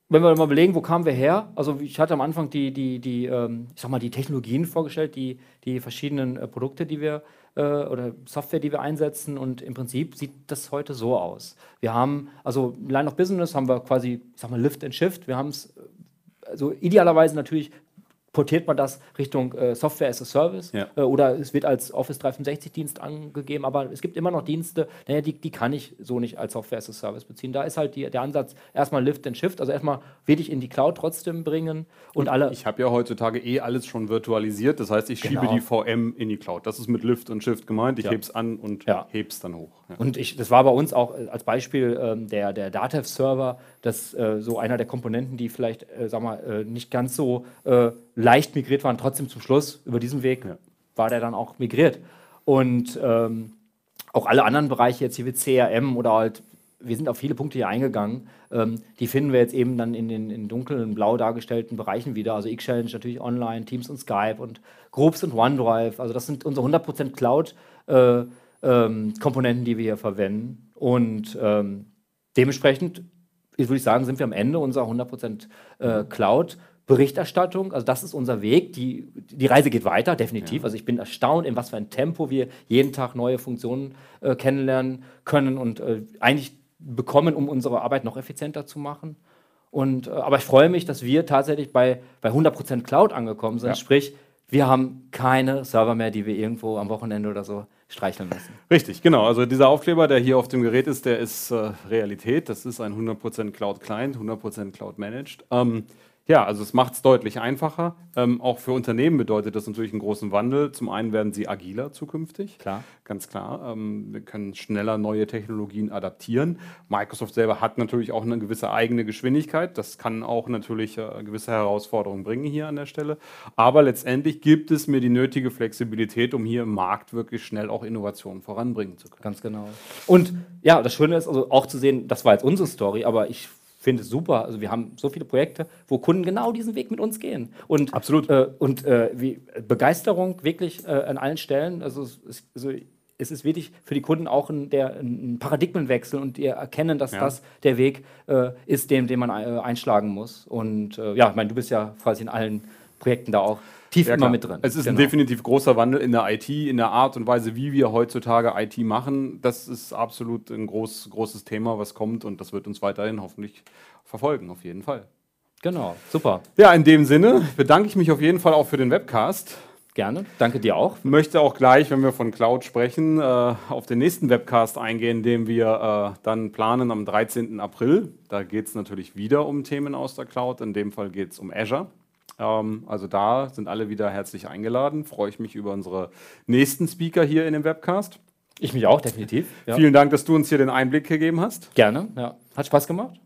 wenn wir mal überlegen, wo kamen wir her? Also ich hatte am Anfang die, die, die, ähm, ich sag mal, die Technologien vorgestellt, die, die verschiedenen äh, Produkte, die wir äh, oder Software, die wir einsetzen. Und im Prinzip sieht das heute so aus. Wir haben, also Line of Business haben wir quasi, ich sag mal, Lift and Shift. Wir haben es äh, also idealerweise natürlich portiert man das Richtung äh, Software as a Service ja. äh, oder es wird als Office 365-Dienst angegeben, aber es gibt immer noch Dienste, naja, die, die kann ich so nicht als Software as a Service beziehen. Da ist halt die, der Ansatz erstmal Lift and Shift, also erstmal will ich in die Cloud trotzdem bringen und, und alle. Ich habe ja heutzutage eh alles schon virtualisiert, das heißt, ich genau. schiebe die VM in die Cloud. Das ist mit Lift und Shift gemeint, ich ja. hebe es an und ja. hebe es dann hoch. Ja. Und ich, das war bei uns auch äh, als Beispiel ähm, der, der Datev-Server, das äh, so einer der Komponenten, die vielleicht, äh, sag mal, äh, nicht ganz so äh, leicht migriert waren, trotzdem zum Schluss über diesen Weg ja. war der dann auch migriert. Und ähm, auch alle anderen Bereiche, jetzt hier wie CRM oder halt, wir sind auf viele Punkte hier eingegangen, ähm, die finden wir jetzt eben dann in den in dunklen, blau dargestellten Bereichen wieder. Also X-Challenge natürlich online, Teams und Skype und Groups und OneDrive. Also das sind unsere 100% Cloud-Komponenten, äh, ähm, die wir hier verwenden. Und ähm, dementsprechend, würde ich sagen, sind wir am Ende unserer 100% äh, Cloud. Berichterstattung, also das ist unser Weg. Die, die Reise geht weiter, definitiv. Ja. Also ich bin erstaunt, in was für ein Tempo wir jeden Tag neue Funktionen äh, kennenlernen können und äh, eigentlich bekommen, um unsere Arbeit noch effizienter zu machen. Und, äh, aber ich freue mich, dass wir tatsächlich bei, bei 100% Cloud angekommen sind. Ja. Sprich, wir haben keine Server mehr, die wir irgendwo am Wochenende oder so streicheln müssen. Richtig, genau. Also dieser Aufkleber, der hier auf dem Gerät ist, der ist äh, Realität. Das ist ein 100% Cloud Client, 100% Cloud Managed. Ähm, ja, also es macht es deutlich einfacher. Ähm, auch für Unternehmen bedeutet das natürlich einen großen Wandel. Zum einen werden sie agiler zukünftig. Klar. Ganz klar. Ähm, wir können schneller neue Technologien adaptieren. Microsoft selber hat natürlich auch eine gewisse eigene Geschwindigkeit. Das kann auch natürlich äh, gewisse Herausforderungen bringen hier an der Stelle. Aber letztendlich gibt es mir die nötige Flexibilität, um hier im Markt wirklich schnell auch Innovationen voranbringen zu können. Ganz genau. Und ja, das Schöne ist also auch zu sehen, das war jetzt unsere Story, aber ich finde es super. Also wir haben so viele Projekte, wo Kunden genau diesen Weg mit uns gehen. Und, Absolut. Äh, und äh, wie, Begeisterung wirklich äh, an allen Stellen. Also, es ist- also es ist wirklich für die Kunden auch ein, der, ein Paradigmenwechsel und die erkennen, dass Ja. das der Weg äh, ist, den, den man äh, einschlagen muss. Und äh, ja, ich meine, du bist ja quasi in allen Projekten da auch tief Ja, immer klar. mit drin. Es ist ein Genau. definitiv großer Wandel in der IT, in der Art und Weise, wie wir heutzutage IT machen. Das ist absolut ein groß, großes Thema, was kommt und das wird uns weiterhin hoffentlich verfolgen, auf jeden Fall. Genau, super. Ja, in dem Sinne bedanke ich mich auf jeden Fall auch für den Webcast. Gerne. Danke dir auch. Möchte auch gleich, wenn wir von Cloud sprechen, äh, auf den nächsten Webcast eingehen, den wir äh, dann planen am 13. April. Da geht es natürlich wieder um Themen aus der Cloud. In dem Fall geht es um Azure. Ähm, also da sind alle wieder herzlich eingeladen. Freue ich mich über unsere nächsten Speaker hier in dem Webcast. Ich mich auch, definitiv. [laughs] Ja. Vielen Dank, dass du uns hier den Einblick gegeben hast. Gerne. Ja. Hat Spaß gemacht.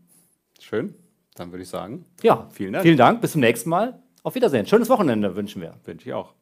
Schön. Dann würde ich sagen, Ja, Vielen Dank. Vielen Dank. Bis zum nächsten Mal. Auf Wiedersehen. Schönes Wochenende wünschen wir. wünsche ich auch.